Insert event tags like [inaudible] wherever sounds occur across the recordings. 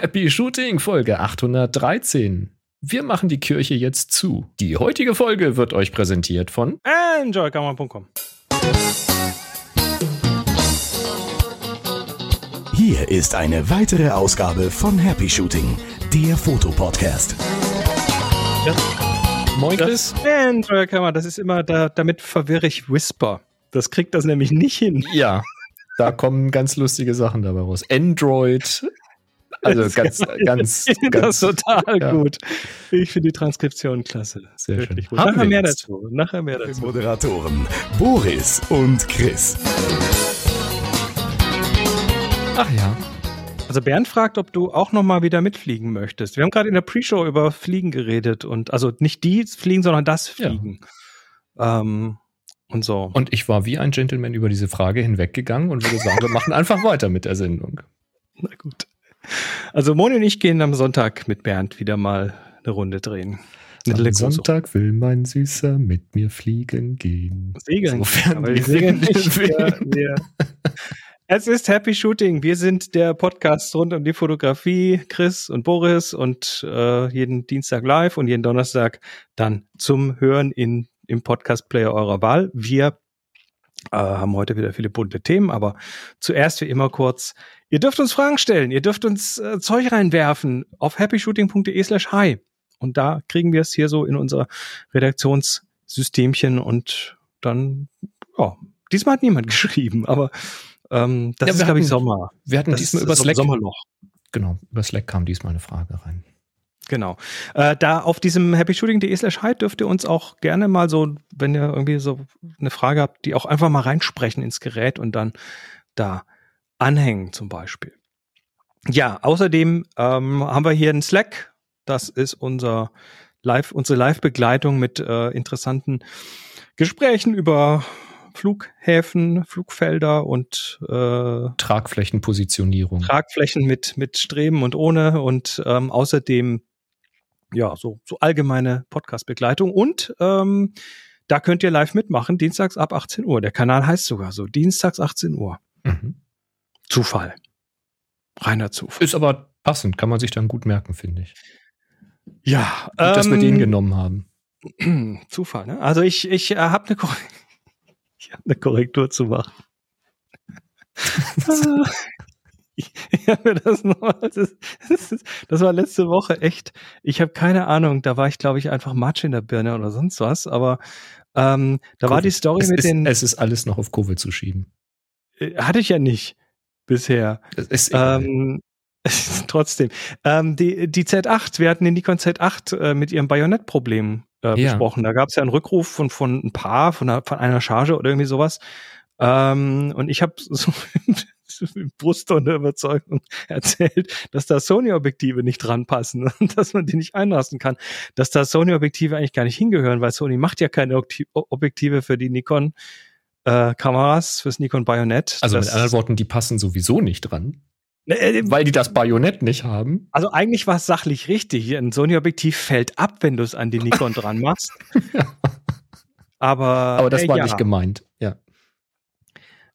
Happy Shooting Folge 813. Wir machen die Kirche jetzt zu. Die heutige Folge wird euch präsentiert von enjoykammer.com. Hier ist eine weitere Ausgabe von Happy Shooting, der Fotopodcast. Moin Chris. Enjoykammer, das ist immer, da, damit verwirre ich Whisper. Das kriegt das nämlich nicht hin. Ja, da kommen ganz lustige Sachen dabei raus. Android, also [laughs] ganz, ganz, ganz. Das total ja. gut. Ich finde die Transkription klasse. Sehr Wirklich schön. Gut. Nachher mehr dazu. Nachher mehr dazu. Moderatoren Boris und Chris. Ach ja. Also Bernd fragt, ob du auch noch mal wieder mitfliegen möchtest. Wir haben gerade in der Pre-Show über Fliegen geredet und also nicht die Fliegen, sondern das Fliegen. Ja. Ähm, und so. Und ich war wie ein Gentleman über diese Frage hinweggegangen und würde sagen, wir machen einfach weiter mit der Sendung. [laughs] Na gut. Also Moni und ich gehen am Sonntag mit Bernd wieder mal eine Runde drehen. Am Sonntag will mein Süßer mit mir fliegen gehen. Segeln. Sofern wir segeln nicht. Wir, es ist Happy Shooting. Wir sind der Podcast rund um die Fotografie. Chris und Boris und äh, jeden Dienstag live und jeden Donnerstag dann zum Hören in, im Podcast-Player eurer Wahl. Wir äh, haben heute wieder viele bunte Themen, aber zuerst wie immer kurz Ihr dürft uns Fragen stellen, ihr dürft uns äh, Zeug reinwerfen auf happyshooting.de slash hi. Und da kriegen wir es hier so in unser Redaktionssystemchen und dann, ja, diesmal hat niemand [laughs] geschrieben, aber ähm, das ja, ist, glaube ich, Sommer. Wir hatten das diesmal über Slack. Sommerloch. Genau, über Slack kam diesmal eine Frage rein. Genau. Äh, da auf diesem happyshooting.de slash hi dürft ihr uns auch gerne mal so, wenn ihr irgendwie so eine Frage habt, die auch einfach mal reinsprechen ins Gerät und dann da anhängen zum Beispiel. Ja, außerdem ähm, haben wir hier einen Slack. Das ist unser Live, unsere Live-Begleitung mit äh, interessanten Gesprächen über Flughäfen, Flugfelder und äh, Tragflächenpositionierung. Tragflächen mit mit Streben und ohne und ähm, außerdem ja so so allgemeine Podcast-Begleitung und ähm, da könnt ihr live mitmachen, dienstags ab 18 Uhr. Der Kanal heißt sogar so, dienstags 18 Uhr. Mhm. Zufall. Reiner Zufall. Ist aber passend, kann man sich dann gut merken, finde ich. Ja. Gut, ähm, dass wir den ähm, genommen haben. [clears throat] Zufall, ne? Also ich, ich äh, habe eine, Korre [laughs] hab eine Korrektur zu machen. [laughs] [laughs] ich, habe mir das noch, das, das, das, war letzte Woche echt, ich habe keine Ahnung, da war ich glaube ich einfach Matsch in der Birne oder sonst was, aber ähm, da Covid. war die Story es mit ist, den... Es ist alles noch auf Covid zu schieben. Äh, hatte ich ja nicht bisher. Das ist ähm, [laughs] trotzdem. Ähm, die, die Z8, wir hatten den Nikon Z8 äh, mit ihrem Bajonettproblem äh, ja. besprochen. Da gab es ja einen Rückruf von, von ein paar, von einer, von einer Charge oder irgendwie sowas. Ähm, und ich habe [laughs] so [laughs] mit Brust und Überzeugung erzählt, dass da Sony-Objektive nicht dran passen und [laughs] dass man die nicht einlassen kann. Dass da Sony-Objektive eigentlich gar nicht hingehören, weil Sony macht ja keine Objektive für die Nikon äh, Kameras fürs Nikon Bayonet. Also mit anderen Worten, die passen sowieso nicht dran. Ne, äh, weil die das Bajonett nicht haben. Also eigentlich war es sachlich richtig. Ein Sony-Objektiv fällt ab, wenn du es an die Nikon dran machst. [laughs] Aber, Aber das äh, war ja. nicht gemeint, ja.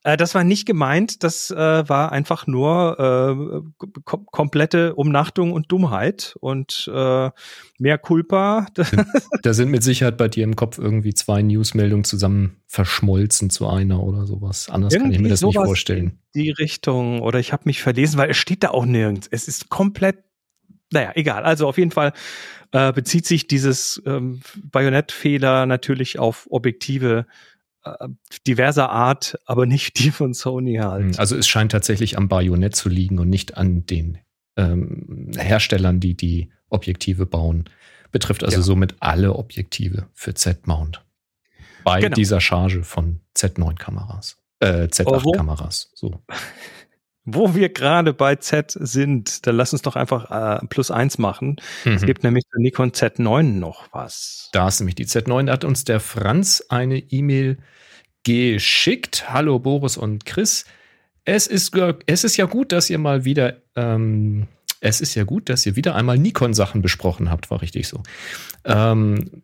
Äh, das war nicht gemeint, das äh, war einfach nur äh, kom komplette Umnachtung und Dummheit und äh, mehr Culpa. [laughs] da sind mit Sicherheit bei dir im Kopf irgendwie zwei Newsmeldungen zusammen verschmolzen zu einer oder sowas. Anders irgendwie kann ich mir das nicht vorstellen. Die Richtung oder ich habe mich verlesen, weil es steht da auch nirgends. Es ist komplett naja, egal. Also auf jeden Fall äh, bezieht sich dieses ähm, Bajonettfehler natürlich auf Objektive diverser Art, aber nicht die von Sony halt. Also es scheint tatsächlich am Bajonett zu liegen und nicht an den ähm, Herstellern, die die Objektive bauen. Betrifft also ja. somit alle Objektive für Z-Mount. Bei genau. dieser Charge von Z9-Kameras. Äh, Z8-Kameras. So. [laughs] Wo wir gerade bei Z sind, dann lass uns doch einfach äh, plus eins machen. Mhm. Es gibt nämlich der Nikon Z9 noch was. Da ist nämlich die Z9. Da hat uns der Franz eine E-Mail geschickt. Hallo Boris und Chris. Es ist, es ist ja gut, dass ihr mal wieder, ähm, es ist ja gut, dass ihr wieder einmal Nikon-Sachen besprochen habt, war richtig so. Ähm,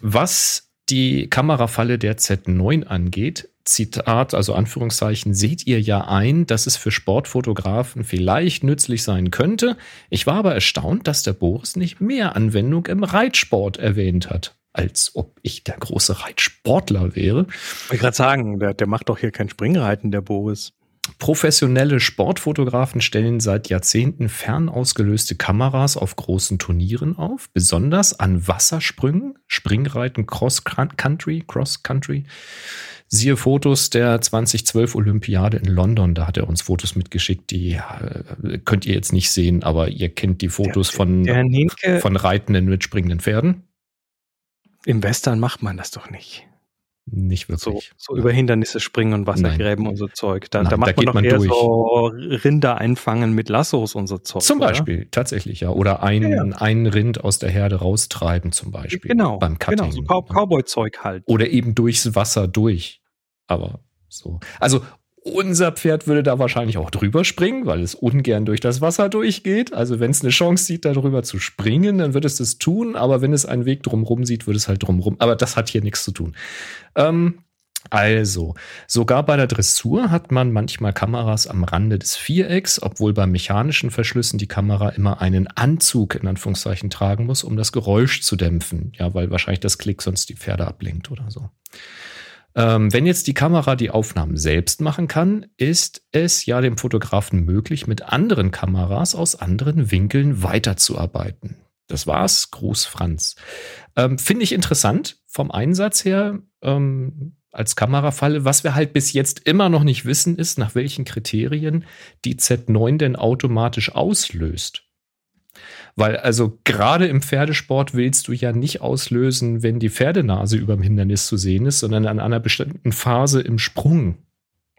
was die Kamerafalle der Z9 angeht, Zitat, also Anführungszeichen, seht ihr ja ein, dass es für Sportfotografen vielleicht nützlich sein könnte. Ich war aber erstaunt, dass der Boris nicht mehr Anwendung im Reitsport erwähnt hat. Als ob ich der große Reitsportler wäre. Ich wollte gerade sagen, der, der macht doch hier kein Springreiten, der Boris. Professionelle Sportfotografen stellen seit Jahrzehnten fernausgelöste Kameras auf großen Turnieren auf, besonders an Wassersprüngen, Springreiten, Cross-Country, Cross-Country. Siehe Fotos der 2012 Olympiade in London, da hat er uns Fotos mitgeschickt, die äh, könnt ihr jetzt nicht sehen, aber ihr kennt die Fotos der, von, der von reitenden mit springenden Pferden. Im Western macht man das doch nicht. Nicht wirklich. So, so über Hindernisse springen und Wassergräben Nein. und so Zeug. Da, Nein, da macht da man doch man eher durch. so Rinder einfangen mit Lassos und so Zeug. Zum Beispiel, oder? tatsächlich, ja. Oder ein, ja, ja. ein Rind aus der Herde raustreiben zum Beispiel. Genau. Beim Cutting. Genau, so Cow Cowboy-Zeug halt. Oder eben durchs Wasser durch. Aber so. Also unser Pferd würde da wahrscheinlich auch drüber springen, weil es ungern durch das Wasser durchgeht. Also wenn es eine Chance sieht, darüber zu springen, dann wird es das tun. Aber wenn es einen Weg drumrum sieht, würde es halt drumrum. Aber das hat hier nichts zu tun. Ähm, also, sogar bei der Dressur hat man manchmal Kameras am Rande des Vierecks, obwohl bei mechanischen Verschlüssen die Kamera immer einen Anzug in Anführungszeichen tragen muss, um das Geräusch zu dämpfen. Ja, weil wahrscheinlich das Klick sonst die Pferde ablenkt oder so. Ähm, wenn jetzt die Kamera die Aufnahmen selbst machen kann, ist es ja dem Fotografen möglich, mit anderen Kameras aus anderen Winkeln weiterzuarbeiten. Das war's. Gruß Franz. Ähm, Finde ich interessant vom Einsatz her ähm, als Kamerafalle. Was wir halt bis jetzt immer noch nicht wissen, ist, nach welchen Kriterien die Z9 denn automatisch auslöst. Weil also gerade im Pferdesport willst du ja nicht auslösen, wenn die Pferdenase über dem Hindernis zu sehen ist, sondern an einer bestimmten Phase im Sprung.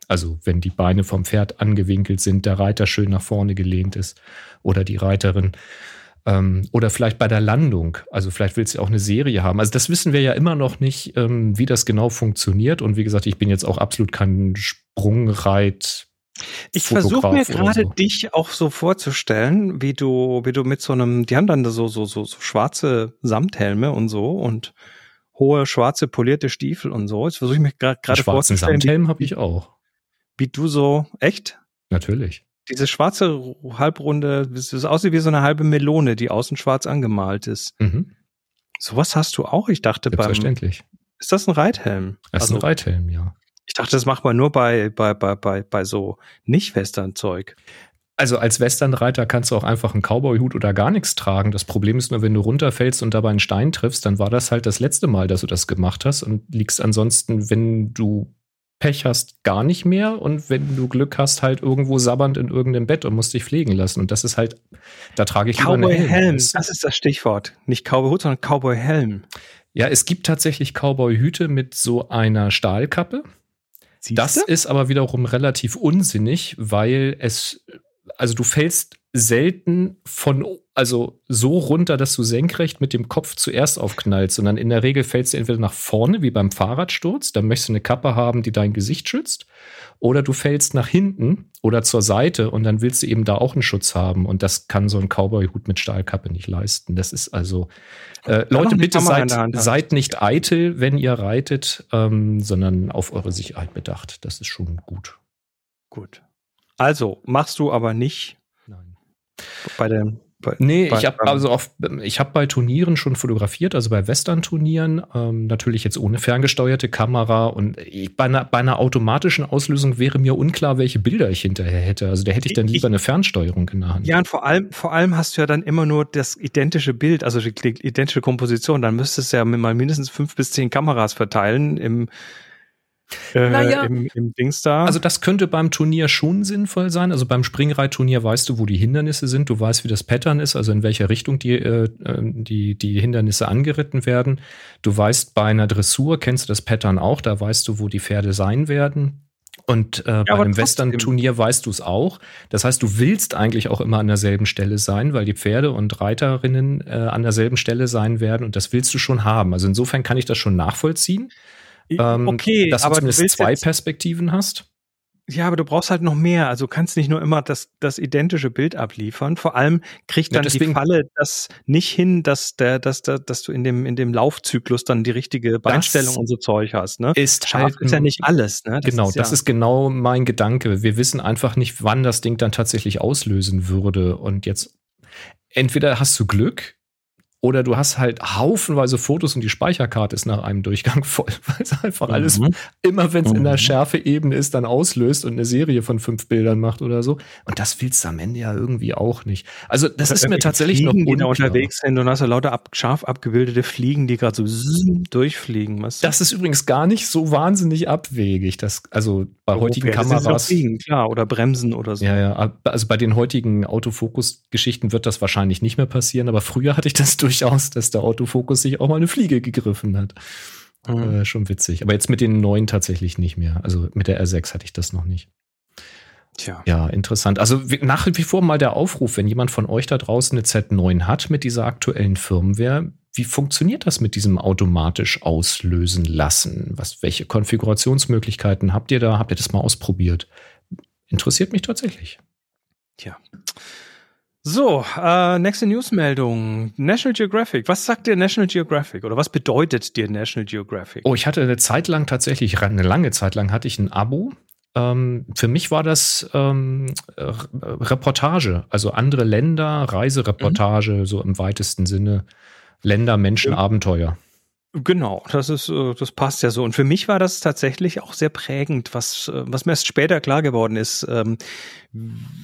Also wenn die Beine vom Pferd angewinkelt sind, der Reiter schön nach vorne gelehnt ist oder die Reiterin. Ähm, oder vielleicht bei der Landung. Also vielleicht willst du auch eine Serie haben. Also das wissen wir ja immer noch nicht, ähm, wie das genau funktioniert. Und wie gesagt, ich bin jetzt auch absolut kein Sprungreit. Ich versuche mir gerade so. dich auch so vorzustellen, wie du, wie du mit so einem, die haben dann so, so, so, so schwarze Samthelme und so und hohe schwarze polierte Stiefel und so. Jetzt versuche ich mich gerade vorzustellen. Samthelm habe ich auch. Wie du so, echt? Natürlich. Diese schwarze halbrunde, das aussieht wie so eine halbe Melone, die außen schwarz angemalt ist. Mhm. Sowas hast du auch, ich dachte beim. Selbstverständlich. Ist das ein Reithelm? Das ist also, ein Reithelm, ja. Ich dachte, das macht man nur bei, bei, bei, bei, bei so Nicht-Western-Zeug. Also als Westernreiter kannst du auch einfach einen Cowboy-Hut oder gar nichts tragen. Das Problem ist nur, wenn du runterfällst und dabei einen Stein triffst, dann war das halt das letzte Mal, dass du das gemacht hast und liegst ansonsten, wenn du Pech hast, gar nicht mehr und wenn du Glück hast, halt irgendwo sabbernd in irgendeinem Bett und musst dich pflegen lassen. Und das ist halt, da trage ich Cowboy Helm. Helm. Das ist das Stichwort. Nicht Cowboy-Hut, sondern Cowboy-Helm. Ja, es gibt tatsächlich Cowboy-Hüte mit so einer Stahlkappe. Siehste? Das ist aber wiederum relativ unsinnig, weil es, also du fällst selten von, also so runter, dass du senkrecht mit dem Kopf zuerst aufknallst, sondern in der Regel fällst du entweder nach vorne, wie beim Fahrradsturz, dann möchtest du eine Kappe haben, die dein Gesicht schützt, oder du fällst nach hinten oder zur Seite und dann willst du eben da auch einen Schutz haben und das kann so ein Cowboy-Hut mit Stahlkappe nicht leisten. Das ist also, äh, Leute, bitte seid, seid nicht eitel, wenn ihr reitet, ähm, sondern auf eure Sicherheit bedacht. Das ist schon gut. Gut. Also machst du aber nicht Nein. bei dem bei, nee, bei, ich habe also auf, ich habe bei Turnieren schon fotografiert, also bei Western-Turnieren, ähm, natürlich jetzt ohne ferngesteuerte Kamera und ich, bei, einer, bei einer automatischen Auslösung wäre mir unklar, welche Bilder ich hinterher hätte. Also da hätte ich dann lieber ich, eine Fernsteuerung in der Hand. Ja, und vor allem, vor allem hast du ja dann immer nur das identische Bild, also die, die identische Komposition. Dann müsstest du ja mal mindestens fünf bis zehn Kameras verteilen im äh, naja, im, im Dings da. Also das könnte beim Turnier schon sinnvoll sein. Also beim Springreitturnier weißt du, wo die Hindernisse sind, du weißt, wie das Pattern ist, also in welcher Richtung die, äh, ähm, die, die Hindernisse angeritten werden. Du weißt, bei einer Dressur kennst du das Pattern auch, da weißt du, wo die Pferde sein werden. Und äh, ja, bei einem Western-Turnier weißt du es auch. Das heißt, du willst eigentlich auch immer an derselben Stelle sein, weil die Pferde und Reiterinnen äh, an derselben Stelle sein werden und das willst du schon haben. Also insofern kann ich das schon nachvollziehen. Ähm, okay, dass du aber zumindest du zwei Perspektiven hast. Ja, aber du brauchst halt noch mehr. Also kannst nicht nur immer das, das identische Bild abliefern. Vor allem kriegt dann ja, die Falle das nicht hin, dass der, dass, dass, dass du in dem, in dem Laufzyklus dann die richtige Beinstellung und so Zeug hast. Ne? Ist Scharf halt, ist ja nicht alles. Ne? Das genau, ist ja das ist genau mein Gedanke. Wir wissen einfach nicht, wann das Ding dann tatsächlich auslösen würde. Und jetzt entweder hast du Glück oder du hast halt haufenweise Fotos und die Speicherkarte ist nach einem Durchgang [laughs] voll, weil es einfach mhm. alles, immer wenn es mhm. in der mhm. Schärfeebene ist, dann auslöst und eine Serie von fünf Bildern macht oder so. Und das willst du am Ende ja irgendwie auch nicht. Also das ist mir tatsächlich Fliegen, noch unklar. die da unterwegs sind und hast du lauter ab, scharf abgebildete Fliegen, die gerade so durchfliegen. Was? Das ist übrigens gar nicht so wahnsinnig abwegig. Das, also bei oh, heutigen Kameras. Fliegen, klar, oder Bremsen oder so. Ja, ja. Also bei den heutigen Autofokus-Geschichten wird das wahrscheinlich nicht mehr passieren, aber früher hatte ich das durch durchaus, dass der Autofokus sich auch mal eine Fliege gegriffen hat. Mhm. Äh, schon witzig. Aber jetzt mit den neuen tatsächlich nicht mehr. Also mit der R6 hatte ich das noch nicht. Tja. Ja, interessant. Also nach wie vor mal der Aufruf, wenn jemand von euch da draußen eine Z9 hat mit dieser aktuellen Firmware, wie funktioniert das mit diesem automatisch auslösen lassen? Was, welche Konfigurationsmöglichkeiten habt ihr da? Habt ihr das mal ausprobiert? Interessiert mich tatsächlich. Tja. So, äh, nächste Newsmeldung. National Geographic. Was sagt dir National Geographic oder was bedeutet dir National Geographic? Oh, ich hatte eine Zeit lang tatsächlich, eine lange Zeit lang hatte ich ein Abo. Ähm, für mich war das ähm, Reportage, also andere Länder, Reisereportage, mhm. so im weitesten Sinne. Länder, Menschen, ja. Abenteuer. Genau, das ist, äh, das passt ja so. Und für mich war das tatsächlich auch sehr prägend, was, äh, was mir erst später klar geworden ist. Ähm,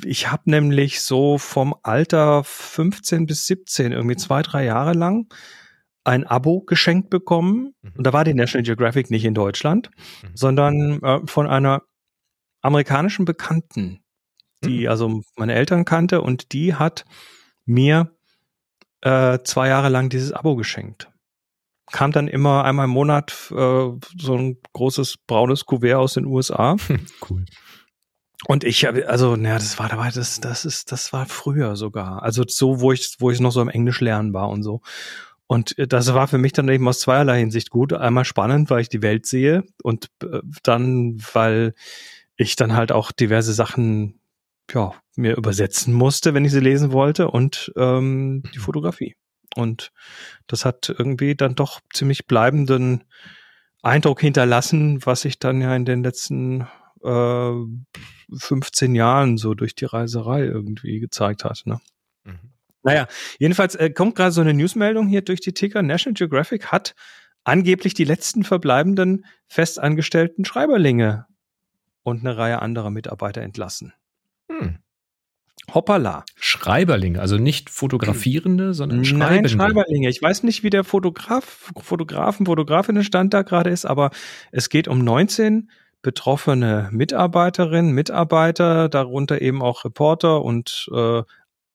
ich habe nämlich so vom Alter 15 bis 17, irgendwie zwei, drei Jahre lang, ein Abo geschenkt bekommen. Mhm. Und da war die National Geographic nicht in Deutschland, mhm. sondern äh, von einer amerikanischen Bekannten, die mhm. also meine Eltern kannte und die hat mir äh, zwei Jahre lang dieses Abo geschenkt kam dann immer einmal im Monat äh, so ein großes braunes Kuvert aus den USA. [laughs] cool. Und ich habe, also, naja, das war dabei, das, das ist, das war früher sogar. Also so, wo ich, wo ich noch so im Englisch lernen war und so. Und äh, das war für mich dann eben aus zweierlei Hinsicht gut. Einmal spannend, weil ich die Welt sehe und äh, dann, weil ich dann halt auch diverse Sachen ja, mir übersetzen musste, wenn ich sie lesen wollte und ähm, die [clears throat] Fotografie. Und das hat irgendwie dann doch ziemlich bleibenden Eindruck hinterlassen, was sich dann ja in den letzten äh, 15 Jahren so durch die Reiserei irgendwie gezeigt hat. Ne? Mhm. Naja, jedenfalls äh, kommt gerade so eine Newsmeldung hier durch die Ticker. National Geographic hat angeblich die letzten verbleibenden festangestellten Schreiberlinge und eine Reihe anderer Mitarbeiter entlassen. Hoppala. Schreiberlinge, also nicht Fotografierende, sondern Schreiberlinge. Nein, Schreiberlinge. Ich weiß nicht, wie der Fotograf, Fotografen, Fotografinnenstand da gerade ist, aber es geht um 19 betroffene Mitarbeiterinnen, Mitarbeiter, darunter eben auch Reporter und äh,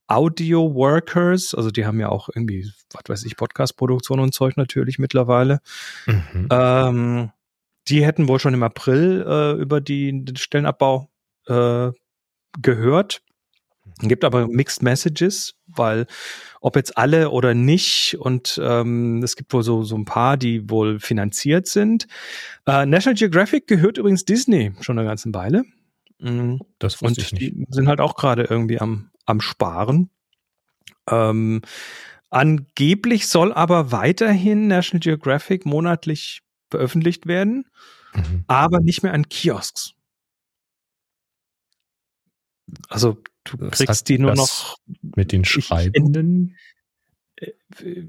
Audio Workers, also die haben ja auch irgendwie, was weiß ich, Podcast-Produktion und Zeug natürlich mittlerweile. Mhm. Ähm, die hätten wohl schon im April äh, über die, den Stellenabbau äh, gehört. Gibt aber Mixed Messages, weil ob jetzt alle oder nicht und ähm, es gibt wohl so, so ein paar, die wohl finanziert sind. Äh, National Geographic gehört übrigens Disney schon eine ganze Weile. Mhm. Das wusste und ich nicht. Die sind halt auch gerade irgendwie am, am Sparen. Ähm, angeblich soll aber weiterhin National Geographic monatlich veröffentlicht werden, mhm. aber nicht mehr an Kiosks. Also du das kriegst die nur noch mit den Schreibenden. Äh,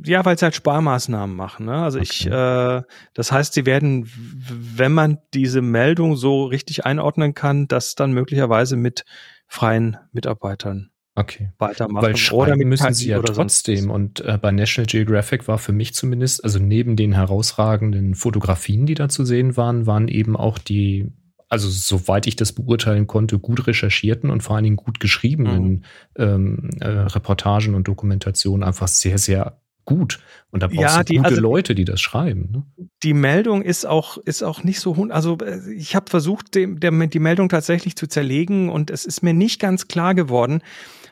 ja, weil sie halt Sparmaßnahmen machen. Ne? Also okay. ich, äh, das heißt, sie werden, wenn man diese Meldung so richtig einordnen kann, das dann möglicherweise mit freien Mitarbeitern okay. weitermachen. Weil schreiben müssen sie ja trotzdem. Und äh, bei National Geographic war für mich zumindest, also neben den herausragenden Fotografien, die da zu sehen waren, waren eben auch die also soweit ich das beurteilen konnte, gut recherchierten und vor allen Dingen gut geschriebenen mhm. ähm, äh, Reportagen und Dokumentationen einfach sehr, sehr gut. Und da brauchst ja, du gute also, Leute, die das schreiben. Ne? Die Meldung ist auch, ist auch nicht so, also äh, ich habe versucht, dem, der, die Meldung tatsächlich zu zerlegen und es ist mir nicht ganz klar geworden,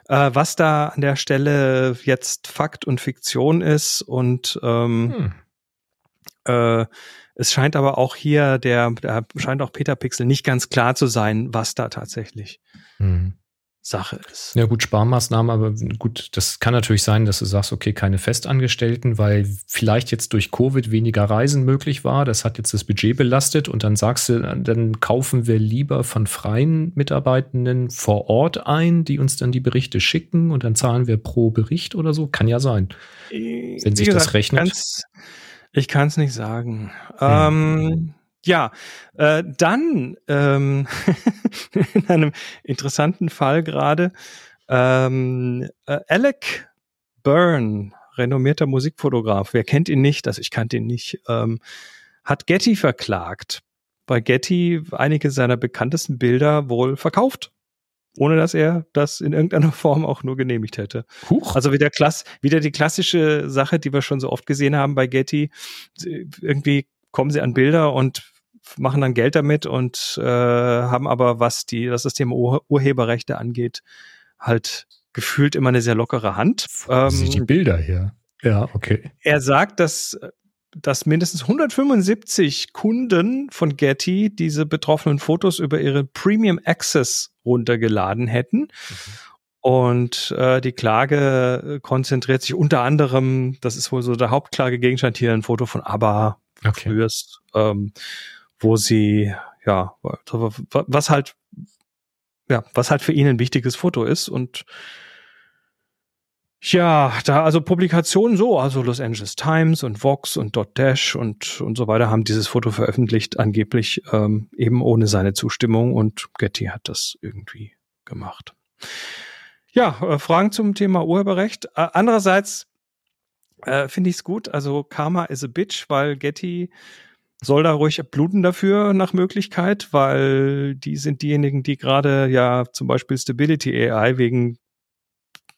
äh, was da an der Stelle jetzt Fakt und Fiktion ist und ähm, hm. Äh, es scheint aber auch hier, der, der scheint auch Peter Pixel nicht ganz klar zu sein, was da tatsächlich mhm. Sache ist. Ja gut, Sparmaßnahmen, aber gut, das kann natürlich sein, dass du sagst, okay, keine Festangestellten, weil vielleicht jetzt durch Covid weniger Reisen möglich war. Das hat jetzt das Budget belastet und dann sagst du, dann kaufen wir lieber von freien Mitarbeitenden vor Ort ein, die uns dann die Berichte schicken und dann zahlen wir pro Bericht oder so. Kann ja sein. Wenn sich gesagt, das rechnet. Ich kann es nicht sagen. Hm. Ähm, ja, äh, dann ähm, [laughs] in einem interessanten Fall gerade ähm, äh, Alec Byrne, renommierter Musikfotograf, wer kennt ihn nicht, also ich kannte ihn nicht, ähm, hat Getty verklagt, weil Getty einige seiner bekanntesten Bilder wohl verkauft ohne dass er das in irgendeiner [laughs] Form auch nur genehmigt hätte. Huch. Also wieder Klass, wieder die klassische Sache, die wir schon so oft gesehen haben bei Getty. Irgendwie kommen sie an Bilder und machen dann Geld damit und äh, haben aber, was die, was das Thema Ur Urheberrechte angeht, halt gefühlt immer eine sehr lockere Hand. Ähm, die Bilder her. Ja, okay. Er sagt, dass dass mindestens 175 Kunden von Getty diese betroffenen Fotos über ihre Premium Access runtergeladen hätten. Mhm. Und äh, die Klage konzentriert sich unter anderem, das ist wohl so der Hauptklagegegenstand hier, ein Foto von ABBA okay. frühest, ähm, wo sie, ja, was halt, ja, was halt für ihn ein wichtiges Foto ist und ja, da also Publikationen so, also Los Angeles Times und Vox und Dot Dash und und so weiter haben dieses Foto veröffentlicht, angeblich ähm, eben ohne seine Zustimmung und Getty hat das irgendwie gemacht. Ja, äh, Fragen zum Thema Urheberrecht. Äh, andererseits äh, finde ich es gut. Also Karma is a bitch, weil Getty soll da ruhig bluten dafür nach Möglichkeit, weil die sind diejenigen, die gerade ja zum Beispiel Stability AI wegen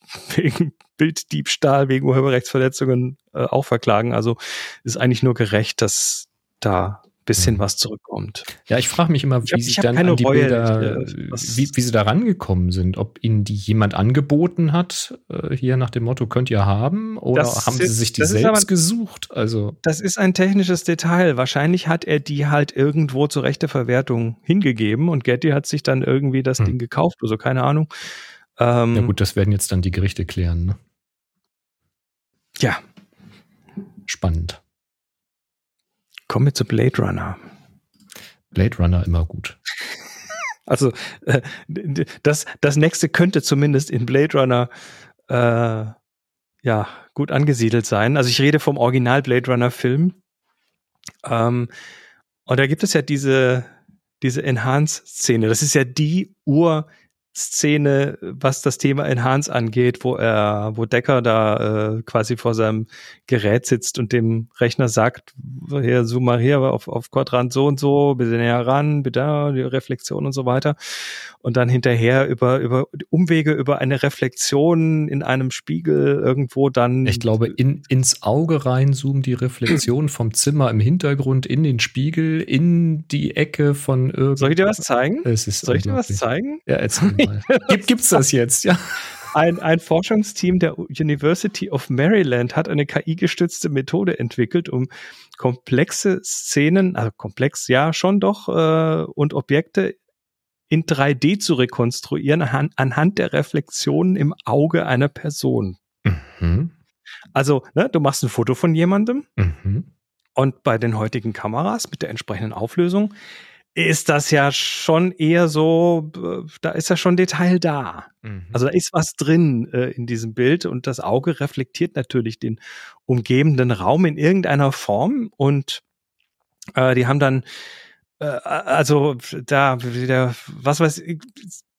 [laughs] wegen Bilddiebstahl, wegen Urheberrechtsverletzungen äh, auch verklagen. Also ist eigentlich nur gerecht, dass da bisschen mhm. was zurückkommt. Ja, ich frage mich immer, wie sie dann an die Reue, Bilder, äh, wie, wie sie da rangekommen sind. Ob ihnen die jemand angeboten hat, äh, hier nach dem Motto, könnt ihr haben, oder das haben ist, sie sich die selbst aber, gesucht? Also Das ist ein technisches Detail. Wahrscheinlich hat er die halt irgendwo zur rechte Verwertung hingegeben und Getty hat sich dann irgendwie das hm. Ding gekauft, also keine Ahnung. Ähm, ja gut, das werden jetzt dann die Gerichte klären. Ne? Ja. Spannend. Kommen wir zu Blade Runner. Blade Runner immer gut. [laughs] Also äh, das, das nächste könnte zumindest in Blade Runner äh, ja gut angesiedelt sein. Also ich rede vom Original Blade Runner Film. Ähm, und da gibt es ja diese, diese Enhance-Szene. Das ist ja die Ur- Szene, was das Thema Enhance angeht, wo er, wo Decker da äh, quasi vor seinem Gerät sitzt und dem Rechner sagt, hier zoom mal hier auf, auf Quadrant so und so, bitte näher ran, bitte die Reflexion und so weiter. Und dann hinterher über, über Umwege über eine Reflexion in einem Spiegel irgendwo dann. Ich glaube, in, ins Auge reinzoomen die Reflexion vom Zimmer im Hintergrund in den Spiegel, in die Ecke von irgendwas. Soll ich dir was zeigen? Soll ich dir was zeigen? Ja, erzähl mal. [laughs] Gibt, gibt's das jetzt, ja? Ein, ein Forschungsteam der University of Maryland hat eine KI-gestützte Methode entwickelt, um komplexe Szenen, also komplex ja schon doch, äh, und Objekte in 3D zu rekonstruieren anhand, anhand der Reflexionen im Auge einer Person. Mhm. Also, ne, du machst ein Foto von jemandem mhm. und bei den heutigen Kameras mit der entsprechenden Auflösung ist das ja schon eher so, da ist ja schon Detail da. Mhm. Also da ist was drin äh, in diesem Bild und das Auge reflektiert natürlich den umgebenden Raum in irgendeiner Form und äh, die haben dann, äh, also da wieder, was weiß ich,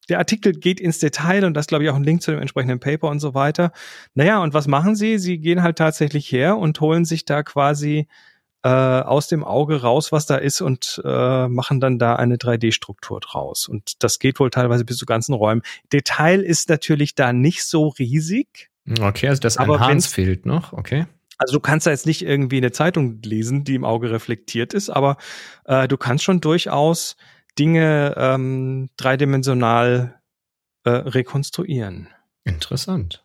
der Artikel geht ins Detail und das glaube ich auch ein Link zu dem entsprechenden Paper und so weiter. Naja, und was machen sie? Sie gehen halt tatsächlich her und holen sich da quasi äh, aus dem Auge raus, was da ist und äh, machen dann da eine 3D-Struktur draus. Und das geht wohl teilweise bis zu ganzen Räumen. Detail ist natürlich da nicht so riesig. Okay, also das aber Enhance fehlt noch, okay. Also du kannst da jetzt nicht irgendwie eine Zeitung lesen, die im Auge reflektiert ist, aber äh, du kannst schon durchaus Dinge ähm, dreidimensional äh, rekonstruieren. Interessant.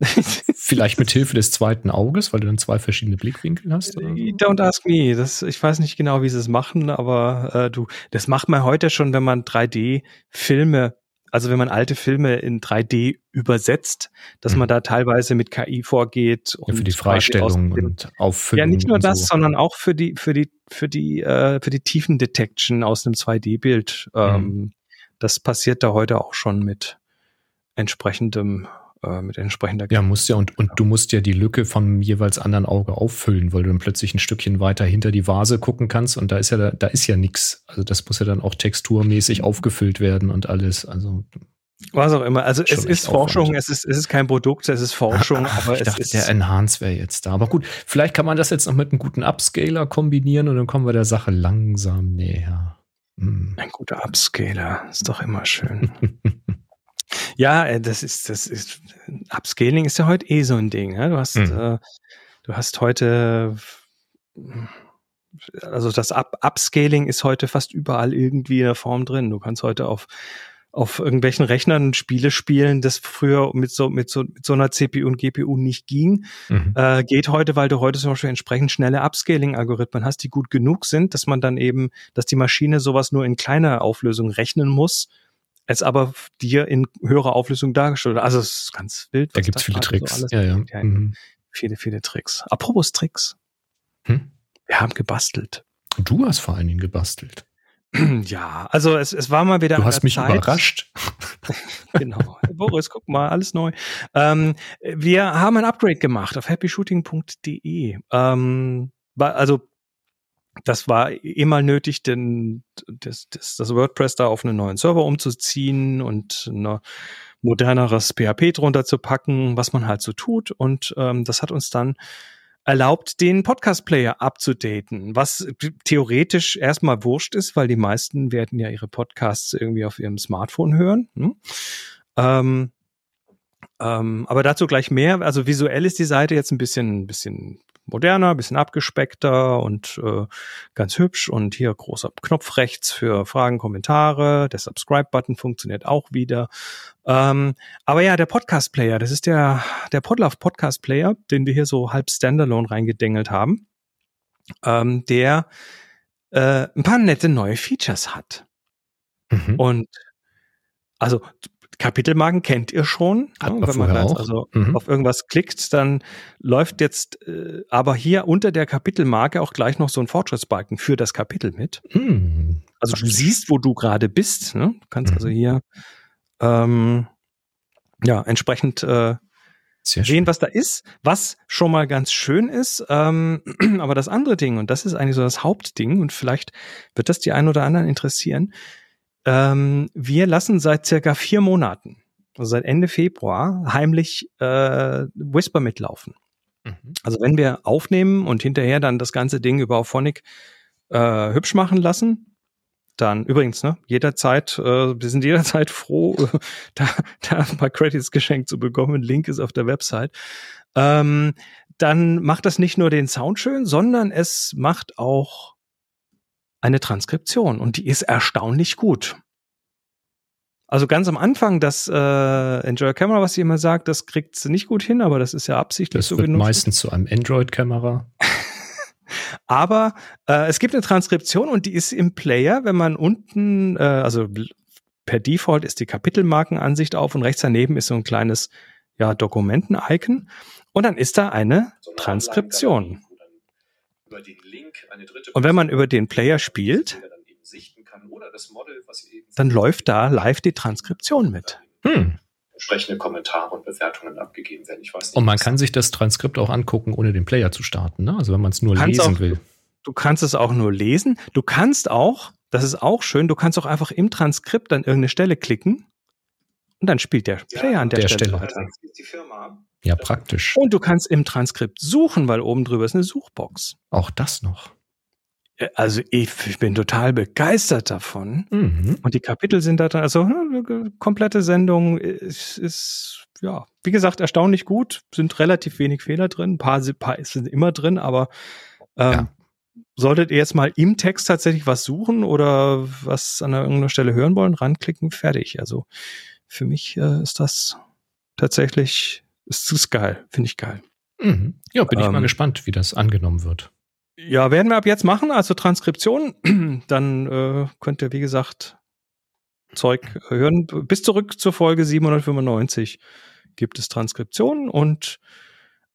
Vielleicht mit Hilfe des zweiten Auges, weil du dann zwei verschiedene Blickwinkel hast? Oder? Don't ask me. Das, ich weiß nicht genau, wie sie es machen, aber äh, du, das macht man heute schon, wenn man 3D-Filme, also wenn man alte Filme in 3D übersetzt, dass mhm. man da teilweise mit KI vorgeht. Ja, für die Freistellung und Auffüllung. Ja, nicht nur das, so. sondern auch für die, für die, für die, äh, für die Tiefendetection aus einem 2D-Bild. Ähm, mhm. Das passiert da heute auch schon mit entsprechendem äh, mit entsprechender Ja, musst ja und, und du musst ja die Lücke vom jeweils anderen Auge auffüllen, weil du dann plötzlich ein Stückchen weiter hinter die Vase gucken kannst und da ist ja da ist ja nichts. Also das muss ja dann auch texturmäßig aufgefüllt werden und alles. Also was auch immer. Also es ist Forschung, es ist, es ist kein Produkt, es ist Forschung, [laughs] Ach, aber ich es dachte, ist. Der Enhance wäre jetzt da. Aber gut, vielleicht kann man das jetzt noch mit einem guten Upscaler kombinieren und dann kommen wir der Sache langsam näher. Hm. Ein guter Upscaler ist doch immer schön. [laughs] Ja, äh, das ist, das ist, Upscaling ist ja heute eh so ein Ding. Ne? Du hast, mhm. äh, du hast heute, also das Up Upscaling ist heute fast überall irgendwie in der Form drin. Du kannst heute auf, auf irgendwelchen Rechnern Spiele spielen, das früher mit so, mit so, mit so einer CPU und GPU nicht ging. Mhm. Äh, geht heute, weil du heute zum Beispiel entsprechend schnelle Upscaling-Algorithmen hast, die gut genug sind, dass man dann eben, dass die Maschine sowas nur in kleiner Auflösung rechnen muss es aber dir in höherer Auflösung dargestellt. Also es ist ganz wild. Da gibt's viele Tricks. So ja, ja. ja mhm. Viele, viele Tricks. Apropos Tricks. Hm? Wir haben gebastelt. Du hast vor allen Dingen gebastelt. [clears throat] Ja, also es, es war mal wieder. Du hast mich Zeit. überrascht. [laughs] [laughs] genau. Boris, guck mal, alles neu. Ähm, wir haben ein Upgrade gemacht auf happyshooting.de. Ähm, also das war mal nötig, denn das, das, das WordPress da auf einen neuen Server umzuziehen und ein moderneres PHP drunter zu packen, was man halt so tut. Und ähm, das hat uns dann erlaubt, den Podcast-Player abzudaten, was theoretisch erstmal wurscht ist, weil die meisten werden ja ihre Podcasts irgendwie auf ihrem Smartphone hören. Hm? Ähm, ähm, aber dazu gleich mehr. Also visuell ist die Seite jetzt ein bisschen, ein bisschen moderner, bisschen abgespeckter und äh, ganz hübsch. Und hier großer Knopf rechts für Fragen, Kommentare. Der Subscribe-Button funktioniert auch wieder. Ähm, aber ja, der Podcast-Player, das ist der, der Podlove Podcast-Player, den wir hier so halb standalone reingedengelt haben, ähm, der äh, ein paar nette neue Features hat. Mhm. Und also Kapitelmarken kennt ihr schon. Ne? Wenn man jetzt also mhm. auf irgendwas klickt, dann läuft jetzt äh, aber hier unter der Kapitelmarke auch gleich noch so ein Fortschrittsbalken für das Kapitel mit. Mhm. Also du siehst, wo du gerade bist. Ne? Du kannst also mhm. also hier ähm, ja entsprechend äh, sehen, was da ist, was schon mal ganz schön ist. Ähm, [clears throat] aber das andere Ding, und das ist eigentlich so das Hauptding, und vielleicht wird das die einen oder anderen interessieren, ähm, wir lassen seit circa vier Monaten, also seit Ende Februar, heimlich äh, Whisper mitlaufen. Mhm. Also wenn wir aufnehmen und hinterher dann das ganze Ding über Auphonic äh, hübsch machen lassen, dann übrigens, ne, jederzeit, äh, wir sind jederzeit froh, äh, [laughs] da, da ein paar Credits geschenkt zu bekommen. Link ist auf der Website. Ähm, dann macht das nicht nur den Sound schön, sondern es macht auch eine Transkription und die ist erstaunlich gut. Also ganz am Anfang, das äh, Enjoy Camera, was sie immer sagt, das kriegt sie nicht gut hin, aber das ist ja absichtlich das so wird genutzt. meistens zu einem Android-Kamera. [laughs] aber äh, es gibt eine Transkription und die ist im Player, wenn man unten, äh, also per Default ist die Kapitelmarkenansicht auf und rechts daneben ist so ein kleines ja, Dokumenten-Icon und dann ist da eine Transkription über den Link eine dritte Und wenn man über den Player spielt, dann läuft da live die Transkription mit. Hm. Entsprechende Kommentare und Bewertungen abgegeben werden. Ich weiß nicht, und man kann sich das Transkript auch angucken, ohne den Player zu starten. Ne? Also wenn man es nur lesen auch, will. Du kannst es auch nur lesen. Du kannst auch, das ist auch schön, du kannst auch einfach im Transkript an irgendeine Stelle klicken und dann spielt der Player ja, an der, der Stelle, Stelle weiter. Ja, praktisch. Und du kannst im Transkript suchen, weil oben drüber ist eine Suchbox. Auch das noch. Also ich bin total begeistert davon. Mhm. Und die Kapitel sind da drin, also eine komplette Sendung ist, ist, ja, wie gesagt, erstaunlich gut. Sind relativ wenig Fehler drin. Ein paar, paar sind immer drin, aber ähm, ja. solltet ihr jetzt mal im Text tatsächlich was suchen oder was an irgendeiner Stelle hören wollen, ranklicken, fertig. Also für mich äh, ist das tatsächlich Es ist geil, finde ich geil. Mhm. Ja, bin ähm, ich mal ähm. gespannt, wie das angenommen wird. Ja, werden wir ab jetzt machen, also Transkription. [clears throat] Dann äh, könnt ihr, wie gesagt, Zeug hören. Bis zurück zur Folge 795 gibt es Transkriptionen und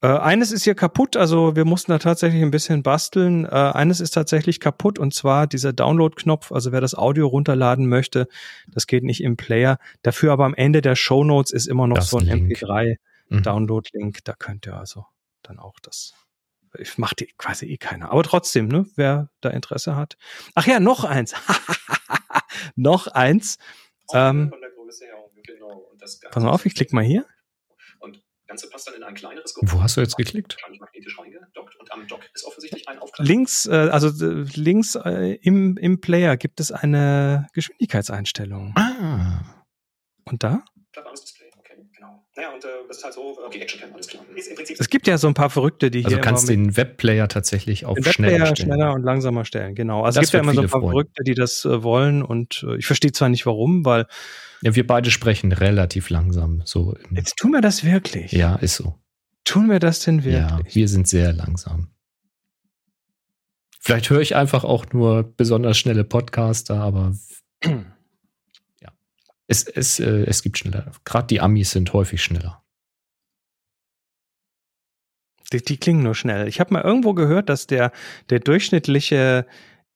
äh, eines ist hier kaputt, also wir mussten da tatsächlich ein bisschen basteln. Äh, eines ist tatsächlich kaputt und zwar dieser Download-Knopf. Also wer das Audio runterladen möchte, das geht nicht im Player. Dafür aber am Ende der Show Notes ist immer noch das so ein MP3-Download-Link. Mhm. Da könnt ihr also dann auch das. Ich mache die quasi eh keiner. Aber trotzdem, ne, wer da Interesse hat. Ach ja, noch eins. [laughs] noch eins. Ähm, genau. pass mal auf, ich klicke mal hier. Ganze passt dann in ein kleineres Wo hast du jetzt geklickt? links, äh, also äh, links äh, im, im Player gibt es eine Geschwindigkeitseinstellung. Ah. Und da? Naja, und äh, das ist halt so, okay, Actioncam, alles klar. Es gibt ja so ein paar Verrückte, die also hier. Also kannst den Webplayer tatsächlich auf den schneller Webplayer stellen. schneller und langsamer stellen, genau. Also das es gibt ja immer so ein paar freuen. Verrückte, die das äh, wollen und äh, ich verstehe zwar nicht warum, weil ja, wir beide sprechen relativ langsam. So Jetzt tun wir das wirklich. Ja, ist so. Tun wir das denn wirklich? Ja, wir sind sehr langsam. Vielleicht höre ich einfach auch nur besonders schnelle Podcaster, aber ja. [clears throat] Es, es, äh, es gibt schneller. Gerade die Amis sind häufig schneller. Die, die klingen nur schnell. Ich habe mal irgendwo gehört, dass der, der durchschnittliche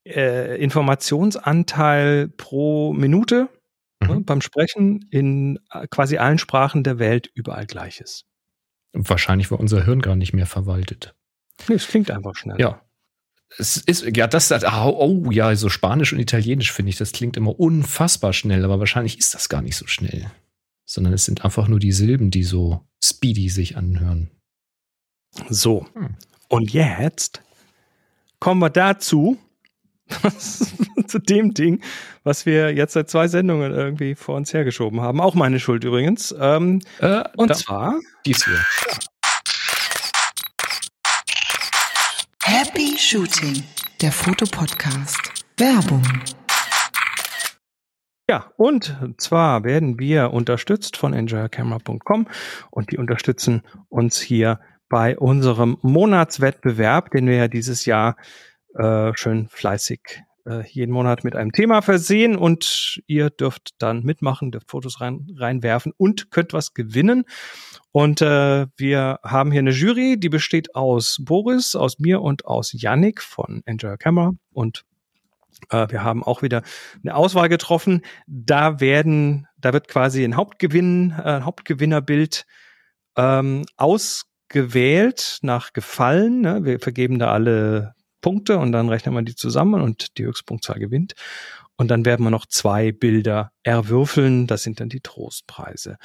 äh, Informationsanteil pro Minute Ne, mhm. beim Sprechen in äh, quasi allen Sprachen der Welt überall gleich ist. Wahrscheinlich war unser Hirn gar nicht mehr verwaltet. Nee, es klingt einfach schnell. Ja. Es ist, ja, das, oh, oh ja, so Spanisch und Italienisch finde ich, das klingt immer unfassbar schnell, aber wahrscheinlich ist das gar nicht so schnell. Sondern es sind einfach nur die Silben, die so speedy sich anhören. So. Hm. Und jetzt kommen wir dazu, [laughs] zu dem Ding, was wir jetzt seit zwei Sendungen irgendwie vor uns hergeschoben haben. Auch meine Schuld übrigens. Ähm, äh, und zwar dies hier. Happy Shooting, der Fotopodcast. Werbung. Ja, und zwar werden wir unterstützt von enjoycamera.com und die unterstützen uns hier bei unserem Monatswettbewerb, den wir ja dieses Jahr äh, schön fleißig äh, jeden Monat mit einem Thema versehen und ihr dürft dann mitmachen, dürft Fotos rein, reinwerfen und könnt was gewinnen. Und äh, wir haben hier eine Jury, die besteht aus Boris, aus mir und aus Yannick von Enjoy Camera und äh, wir haben auch wieder eine Auswahl getroffen. Da werden, da wird quasi ein Hauptgewinn, äh, Hauptgewinnerbild ähm, ausgewählt nach Gefallen. Ne? Wir vergeben da alle Punkte und dann rechnet man die zusammen und die Höchstpunktzahl gewinnt. Und dann werden wir noch zwei Bilder erwürfeln. Das sind dann die Trostpreise.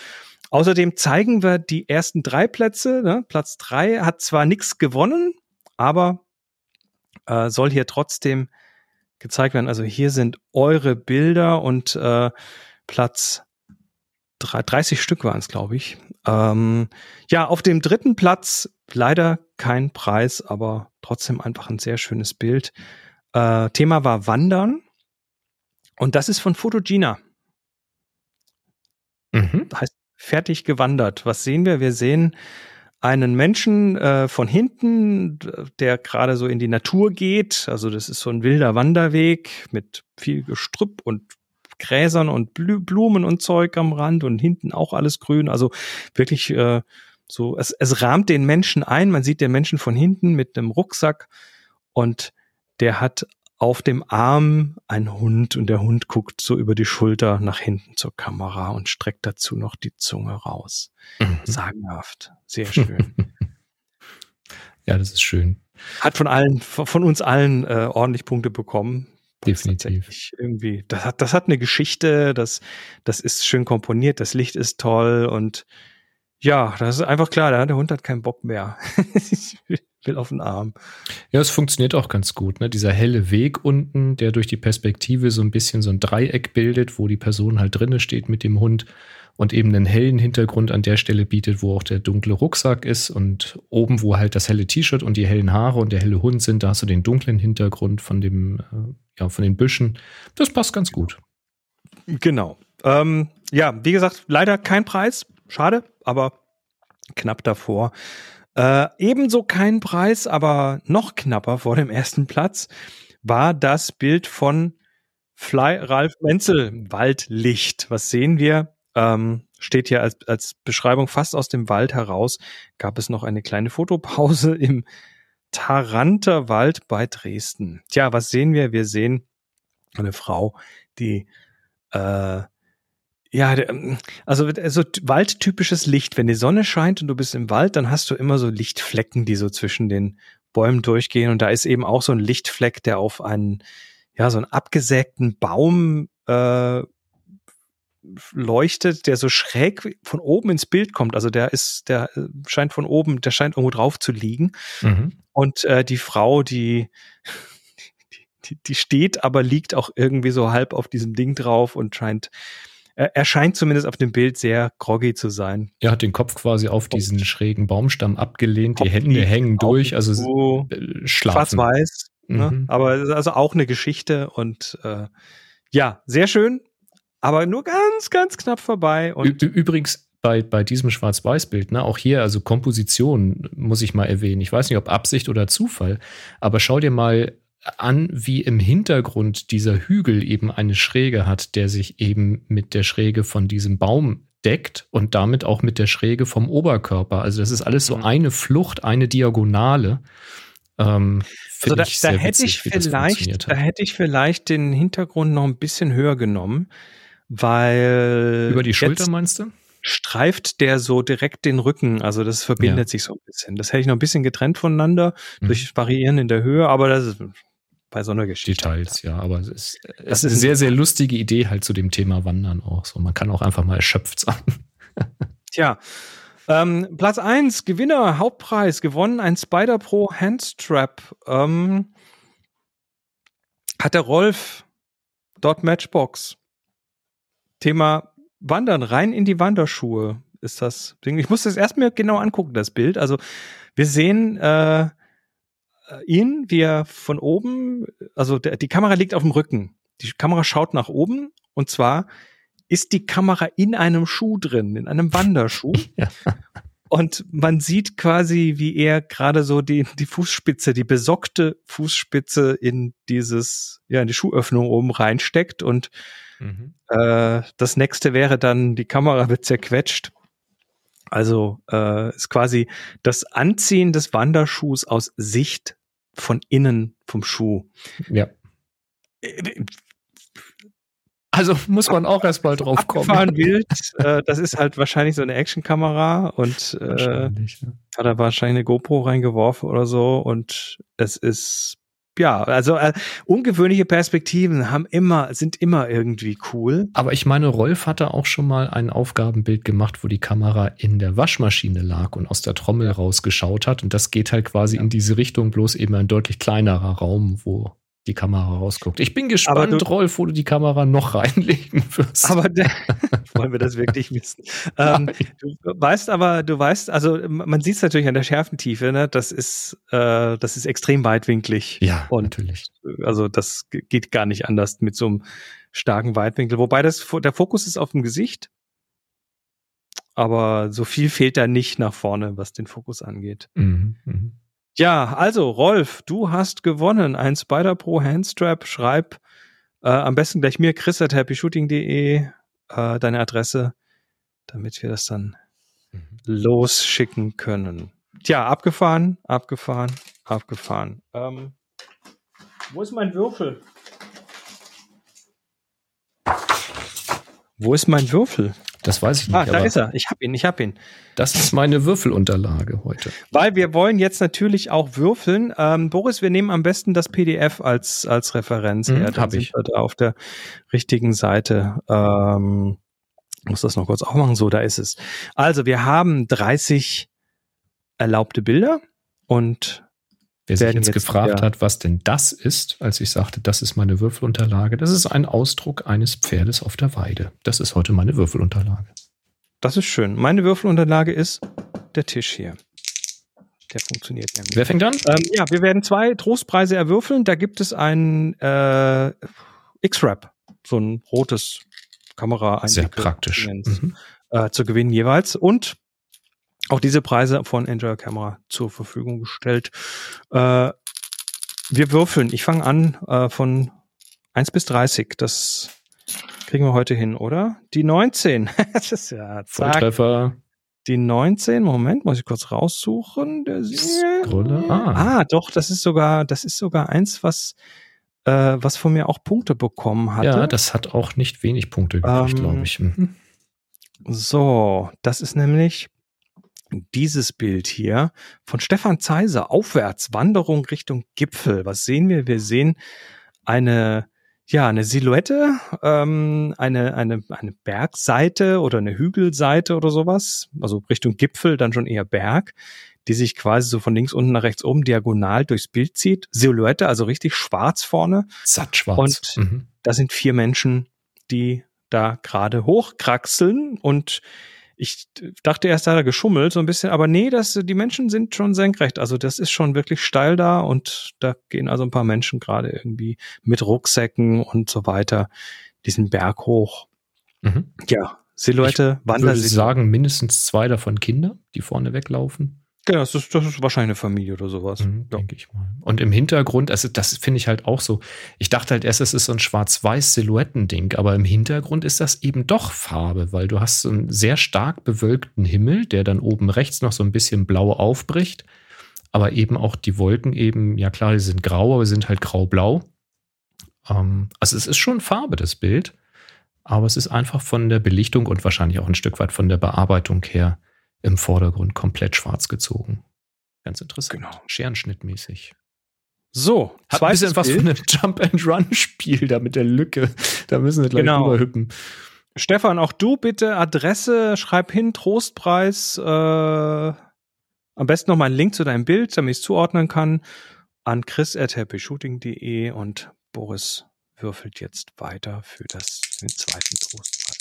Außerdem zeigen wir die ersten drei Plätze. Ne? Platz drei hat zwar nichts gewonnen, aber äh, soll hier trotzdem gezeigt werden. Also hier sind eure Bilder und äh, Platz 30 Stück waren es, glaube ich. Ähm, ja, auf dem dritten Platz leider kein Preis, aber trotzdem einfach ein sehr schönes Bild. Äh, Thema war Wandern. Und das ist von Photogena. Mhm. Das heißt, fertig gewandert. Was sehen wir? Wir sehen einen Menschen äh, von hinten, der gerade so in die Natur geht. Also das ist so ein wilder Wanderweg mit viel Gestrüpp und Gräsern und Blumen und Zeug am Rand und hinten auch alles grün. Also wirklich äh, so, es, es rahmt den Menschen ein. Man sieht den Menschen von hinten mit einem Rucksack und der hat auf dem Arm ein Hund und der Hund guckt so über die Schulter nach hinten zur Kamera und streckt dazu noch die Zunge raus. Mhm. Sagenhaft. Sehr schön. [laughs] ja, das ist schön. Hat von allen, von uns allen äh, ordentlich Punkte bekommen. Definitiv. Irgendwie, das hat, das hat eine Geschichte, das, das ist schön komponiert, das Licht ist toll und ja, das ist einfach klar, der Hund hat keinen Bock mehr. [laughs] ich will auf den Arm. Ja, es funktioniert auch ganz gut. Ne? Dieser helle Weg unten, der durch die Perspektive so ein bisschen so ein Dreieck bildet, wo die Person halt drinne steht mit dem Hund und eben einen hellen Hintergrund an der Stelle bietet, wo auch der dunkle Rucksack ist und oben, wo halt das helle T-Shirt und die hellen Haare und der helle Hund sind, da hast du den dunklen Hintergrund von dem, äh, ja, von den Büschen. Das passt ganz gut. Genau. Ähm, ja, wie gesagt, leider kein Preis. Schade, aber knapp davor. Äh, ebenso kein Preis, aber noch knapper vor dem ersten Platz war das Bild von Fly Ralf Menzel, Waldlicht. Was sehen wir? Ähm, steht hier als, als Beschreibung fast aus dem Wald heraus. Gab es noch eine kleine Fotopause [laughs] im Taranter Wald bei Dresden. Tja, was sehen wir? Wir sehen eine Frau, die äh, ja, also, also waldtypisches Licht. Wenn die Sonne scheint und du bist im Wald, dann hast du immer so Lichtflecken, die so zwischen den Bäumen durchgehen. Und da ist eben auch so ein Lichtfleck, der auf einen, ja, so einen abgesägten Baum äh, leuchtet, der so schräg von oben ins Bild kommt. Also der ist, der äh, scheint von oben, der scheint irgendwo drauf zu liegen. Mhm. Und äh, die Frau, die, [laughs] die, die steht, aber liegt auch irgendwie so halb auf diesem Ding drauf und scheint, er scheint zumindest auf dem Bild sehr groggy zu sein. Er hat den Kopf quasi auf diesen schrägen Baumstamm abgelehnt, Kopf die Hände hängen durch, also so äh, schlafen. Schwarz-weiß, ne? mhm. ne? aber also auch eine Geschichte und äh, ja, sehr schön, aber nur ganz, ganz knapp vorbei. Und Übrigens, bei, bei diesem Schwarz-Weiß-Bild, ne, auch hier, also Komposition muss ich mal erwähnen. Ich weiß nicht, ob Absicht oder Zufall, aber schau dir mal an, wie im Hintergrund dieser Hügel eben eine Schräge hat, der sich eben mit der Schräge von diesem Baum deckt und damit auch mit der Schräge vom Oberkörper. Also das ist alles so mhm. eine Flucht, eine Diagonale. Ähm, also da, da hätte witzig, ich vielleicht, da hätte ich vielleicht den Hintergrund noch ein bisschen höher genommen weil. Über die Schulter meinst du? Streift der so direkt den Rücken, also das verbindet ja. sich so ein bisschen. Das hätte ich noch ein bisschen getrennt voneinander mhm. durch Variieren in der Höhe, aber das ist bei so einer Geschichte. Details, ja, aber es ist, das ist eine sehr, sehr lustige Idee halt zu dem Thema Wandern auch. So, man kann auch einfach mal erschöpft sein. [laughs] Tja, ähm, Platz eins Gewinner, Hauptpreis, gewonnen, ein Spider Pro Handstrap. Ähm, hat der Rolf dort Matchbox. Thema Wandern, rein in die Wanderschuhe ist das Ding. Ich muss das erstmal genau angucken, das Bild. Also wir sehen äh, ihn, wie er von oben, also der, die Kamera liegt auf dem Rücken. Die Kamera schaut nach oben und zwar ist die Kamera in einem Schuh drin, in einem Wanderschuh. [laughs] Ja. Und man sieht quasi, wie er gerade so die, die Fußspitze, die besockte Fußspitze in dieses, ja, in die Schuhöffnung oben reinsteckt und Mhm. Äh, das nächste wäre dann, die Kamera wird zerquetscht. Also äh, ist quasi das Anziehen des Wanderschuhs aus Sicht von innen vom Schuh. Ja. Also muss man auch erstmal drauf kommen. Bild, äh, das ist halt wahrscheinlich so eine Actionkamera und äh, ja. hat er wahrscheinlich eine GoPro reingeworfen oder so und es ist ja, also äh, ungewöhnliche Perspektiven haben immer, sind immer irgendwie cool. Aber ich meine, Rolf hatte auch schon mal ein Aufgabenbild gemacht, wo die Kamera in der Waschmaschine lag und aus der Trommel rausgeschaut hat. Und das geht halt quasi ja. in diese Richtung, bloß eben ein deutlich kleinerer Raum, wo die Kamera rausguckt. Ich bin gespannt, du, Rolf, wo du die Kamera noch [laughs] reinlegen wirst. Aber [laughs] wollen wir das wirklich wissen? Ähm, du weißt aber, du weißt, also man sieht es natürlich an der Schärfentiefe, ne? Das ist, äh, das ist extrem weitwinklig. Ja, und, natürlich. Also das geht gar nicht anders mit so einem starken Weitwinkel. Wobei das der Fokus ist auf dem Gesicht. Aber so viel fehlt da nicht nach vorne, was den Fokus angeht. Mhm, mh. Ja, also Rolf, du hast gewonnen. Ein Spider Pro Handstrap. Schreib äh, am besten gleich mir, chris at happyshooting.de, äh, deine Adresse, damit wir das dann mhm. losschicken können. Tja, abgefahren, abgefahren, abgefahren. Ähm, wo ist mein Würfel? Wo ist mein Würfel? Das weiß ich nicht. Ah, da ist er. Ich habe ihn, ich habe ihn. Das ist meine Würfelunterlage heute. Weil wir wollen jetzt natürlich auch würfeln. Ähm, Boris, wir nehmen am besten das PDF als, als Referenz her. Dann hab ich. auf der richtigen Seite. Ähm, muss das noch kurz aufmachen. So, da ist es. Also, wir haben 30 erlaubte Bilder und Wer sich jetzt, jetzt gefragt ja. hat, was denn das ist, als ich sagte, das ist meine Würfelunterlage, das ist ein Ausdruck eines Pferdes auf der Weide. Das ist heute meine Würfelunterlage. Das ist schön. Meine Würfelunterlage ist der Tisch hier. Der funktioniert ja. Wer fängt an? Ähm, ja, wir werden zwei Trostpreise erwürfeln. Da gibt es ein äh, X-Rap, so ein rotes Kamera. Sehr praktisch. Mhm. Äh, zu gewinnen jeweils. Und auch diese Preise von Enjoy Camera zur Verfügung gestellt. Äh, wir würfeln. Ich fange an äh, von 1 bis 30. Das kriegen wir heute hin, oder? Die 19. [laughs] das ist ja zack. Volltreffer. Die 19, Moment, muss ich kurz raussuchen. Der Scrolle. Ah. ah, doch, das ist sogar, das ist sogar eins, was, äh, was von mir auch Punkte bekommen hat. Ja, das hat auch nicht wenig Punkte gekriegt, ähm, glaube ich. Mhm. So, das ist nämlich dieses Bild hier von Stefan Zeiser, aufwärts, Wanderung Richtung Gipfel. Was sehen wir? Wir sehen eine, ja, eine Silhouette, ähm, eine, eine, eine Bergseite oder eine Hügelseite oder sowas, also Richtung Gipfel, dann schon eher Berg, die sich quasi so von links unten nach rechts oben diagonal durchs Bild zieht. Silhouette, also richtig schwarz vorne. Satt schwarz. Und mhm. da sind vier Menschen, die da gerade hochkraxeln und ich dachte erst, da hat er geschummelt so ein bisschen, aber nee, das, die Menschen sind schon senkrecht. Also das ist schon wirklich steil da und da gehen also ein paar Menschen gerade irgendwie mit Rucksäcken und so weiter diesen Berg hoch. Mhm. Ja, Silhouette, Wandersilhouette. Ich würde sagen, mindestens zwei davon Kinder, die vorne weglaufen. Genau, das ist, das ist wahrscheinlich eine Familie oder sowas. Mhm, ja. Denke ich mal. Und im Hintergrund, also das finde ich halt auch so. Ich dachte halt erst, es ist so ein schwarz-weiß Silhouettending, aber im Hintergrund ist das eben doch Farbe, weil du hast so einen sehr stark bewölkten Himmel, der dann oben rechts noch so ein bisschen blau aufbricht. Aber eben auch die Wolken eben, ja klar, die sind grau, aber sind halt grau-blau. Ähm, also es ist schon Farbe, das Bild. Aber es ist einfach von der Belichtung und wahrscheinlich auch ein Stück weit von der Bearbeitung her im Vordergrund komplett schwarz gezogen. Ganz interessant. Genau. Scherenschnittmäßig. So, hat ein bisschen was von einem Jump-and-Run-Spiel da mit der Lücke. [laughs] Da müssen wir gleich genau. überhüppen. Stefan, auch du bitte Adresse, schreib hin, Trostpreis, äh, am besten noch mal einen Link zu deinem Bild, damit ich es zuordnen kann, an chris.happyshooting.de und Boris würfelt jetzt weiter für das, den zweiten Trostpreis.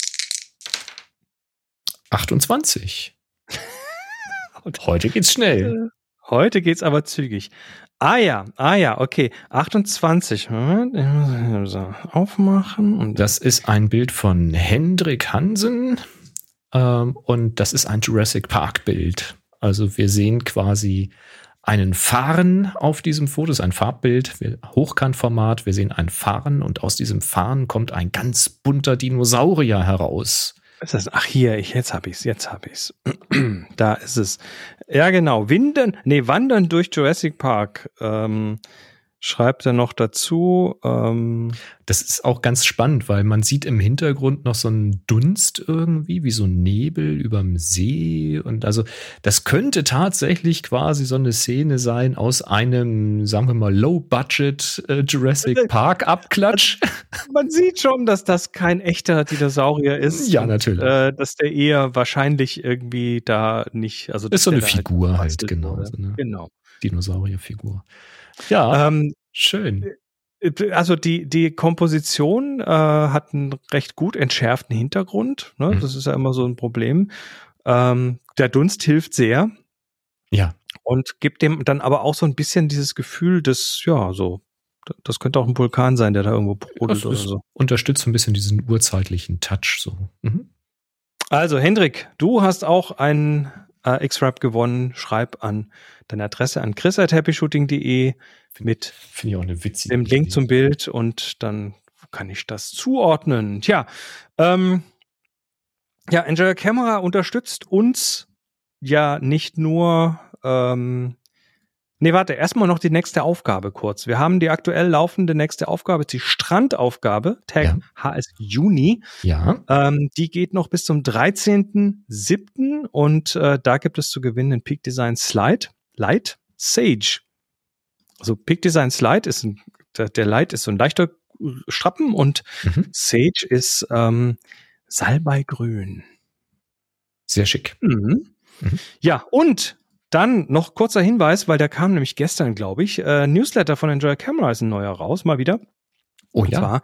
28. [laughs] Heute geht's schnell. Heute geht's aber zügig. Ah ja, ah ja, okay. 28. Moment, so aufmachen. Und das ist ein Bild von Hendrik Hansen ähm, und das ist ein Jurassic Park Bild. Also wir sehen quasi einen Fahren auf diesem Foto, das ist ein Farbbild, Hochkantformat. Wir sehen einen Fahren und aus diesem Fahren kommt ein ganz bunter Dinosaurier heraus. Ist das? Ach hier, ich, jetzt hab ich's, jetzt hab ich's. [clears throat] da ist es. Ja, genau. Winden, nee, Wandern durch Jurassic Park. Ähm, schreibt er noch dazu. Ähm das ist auch ganz spannend, weil man sieht im Hintergrund noch so einen Dunst irgendwie, wie so ein Nebel überm See. Und also das könnte tatsächlich quasi so eine Szene sein aus einem, sagen wir mal, Low-Budget äh, Jurassic Park Abklatsch. [laughs] Man sieht schon, dass das kein echter Dinosaurier ist. Ja, natürlich. Und, äh, dass der eher wahrscheinlich irgendwie da nicht, also das ist so eine Figur halt, halt genau. So eine genau. Dinosaurierfigur. Ja, ähm, schön. Äh, also die, die Komposition äh, hat einen recht gut entschärften Hintergrund. Ne? Mhm. Das ist ja immer so ein Problem. Ähm, der Dunst hilft sehr. Ja. Und gibt dem dann aber auch so ein bisschen dieses Gefühl des, ja, so, das könnte auch ein Vulkan sein, der da irgendwo brodelt oder so. Unterstützt so ein bisschen diesen urzeitlichen Touch so. Mhm. Also, Hendrik, du hast auch einen äh, X-Rap gewonnen. Schreib an deine Adresse an chris.happyshooting.de mit ich auch eine witzige dem Link Idee. zum Bild und dann kann ich das zuordnen. Tja, ähm, ja, Enjoy Camera unterstützt uns ja nicht nur ähm, Nee, warte, erstmal noch die nächste Aufgabe kurz. Wir haben die aktuell laufende nächste Aufgabe, die Strandaufgabe, Tag ja. HS Juni. Ja. Ähm, die geht noch bis zum 13.07. und äh, da gibt es zu gewinnen den Peak Design Slide, Light Sage. Also Peak Design Slide ist ein, der, der Light ist so ein leichter Strappen und mhm. Sage ist ähm, Salbeigrün. Sehr schick. Mhm. Mhm. Ja, und dann noch kurzer Hinweis, weil der kam nämlich gestern, glaube ich. Äh, Newsletter von Enjoy Camera ist ein neuer raus, mal wieder. Oh ja. Zwar,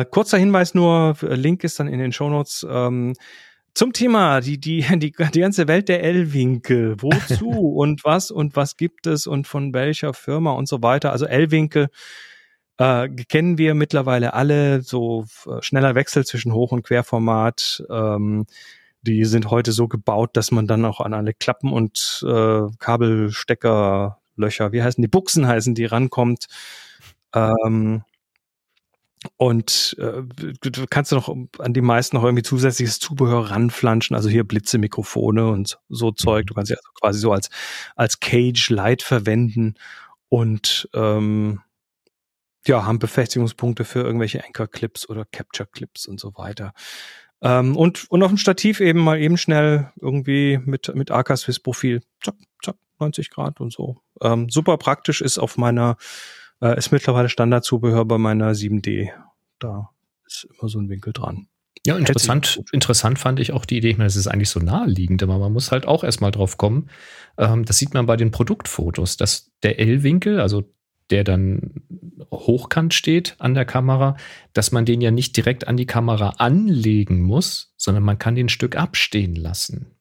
äh, kurzer Hinweis nur, Link ist dann in den Shownotes. Ähm, zum Thema, die, die, die, die ganze Welt der L-Winkel. Wozu [laughs] und was und was gibt es und von welcher Firma und so weiter. Also L-Winkel äh, kennen wir mittlerweile alle, so äh, schneller Wechsel zwischen Hoch- und Querformat. Ähm, Die sind heute so gebaut, dass man dann auch an alle Klappen und äh, Kabelsteckerlöcher, wie heißen die, Buchsen heißen die, rankommt. Ähm, und äh, du kannst noch an die meisten noch irgendwie zusätzliches Zubehör ranflanschen, also hier Blitzemikrofone und so Zeug. Du kannst ja also quasi so als, als Cage Light verwenden und ähm, ja, haben Befestigungspunkte für irgendwelche Anchor-Clips oder Capture-Clips und so weiter. Ähm, und, und auf dem Stativ eben mal eben schnell irgendwie mit, mit AK Swiss Profil, zack, zack, 90 Grad und so. Ähm, super praktisch ist auf meiner äh, ist mittlerweile Standardzubehör bei meiner 7D. Da ist immer so ein Winkel dran. Ja, interessant, interessant fand ich auch die Idee, ich meine, das ist eigentlich so naheliegend, aber man muss halt auch erstmal drauf kommen. Ähm, das sieht man bei den Produktfotos, dass der L-Winkel, also der dann hochkant steht an der Kamera, dass man den ja nicht direkt an die Kamera anlegen muss, sondern man kann den Stück abstehen lassen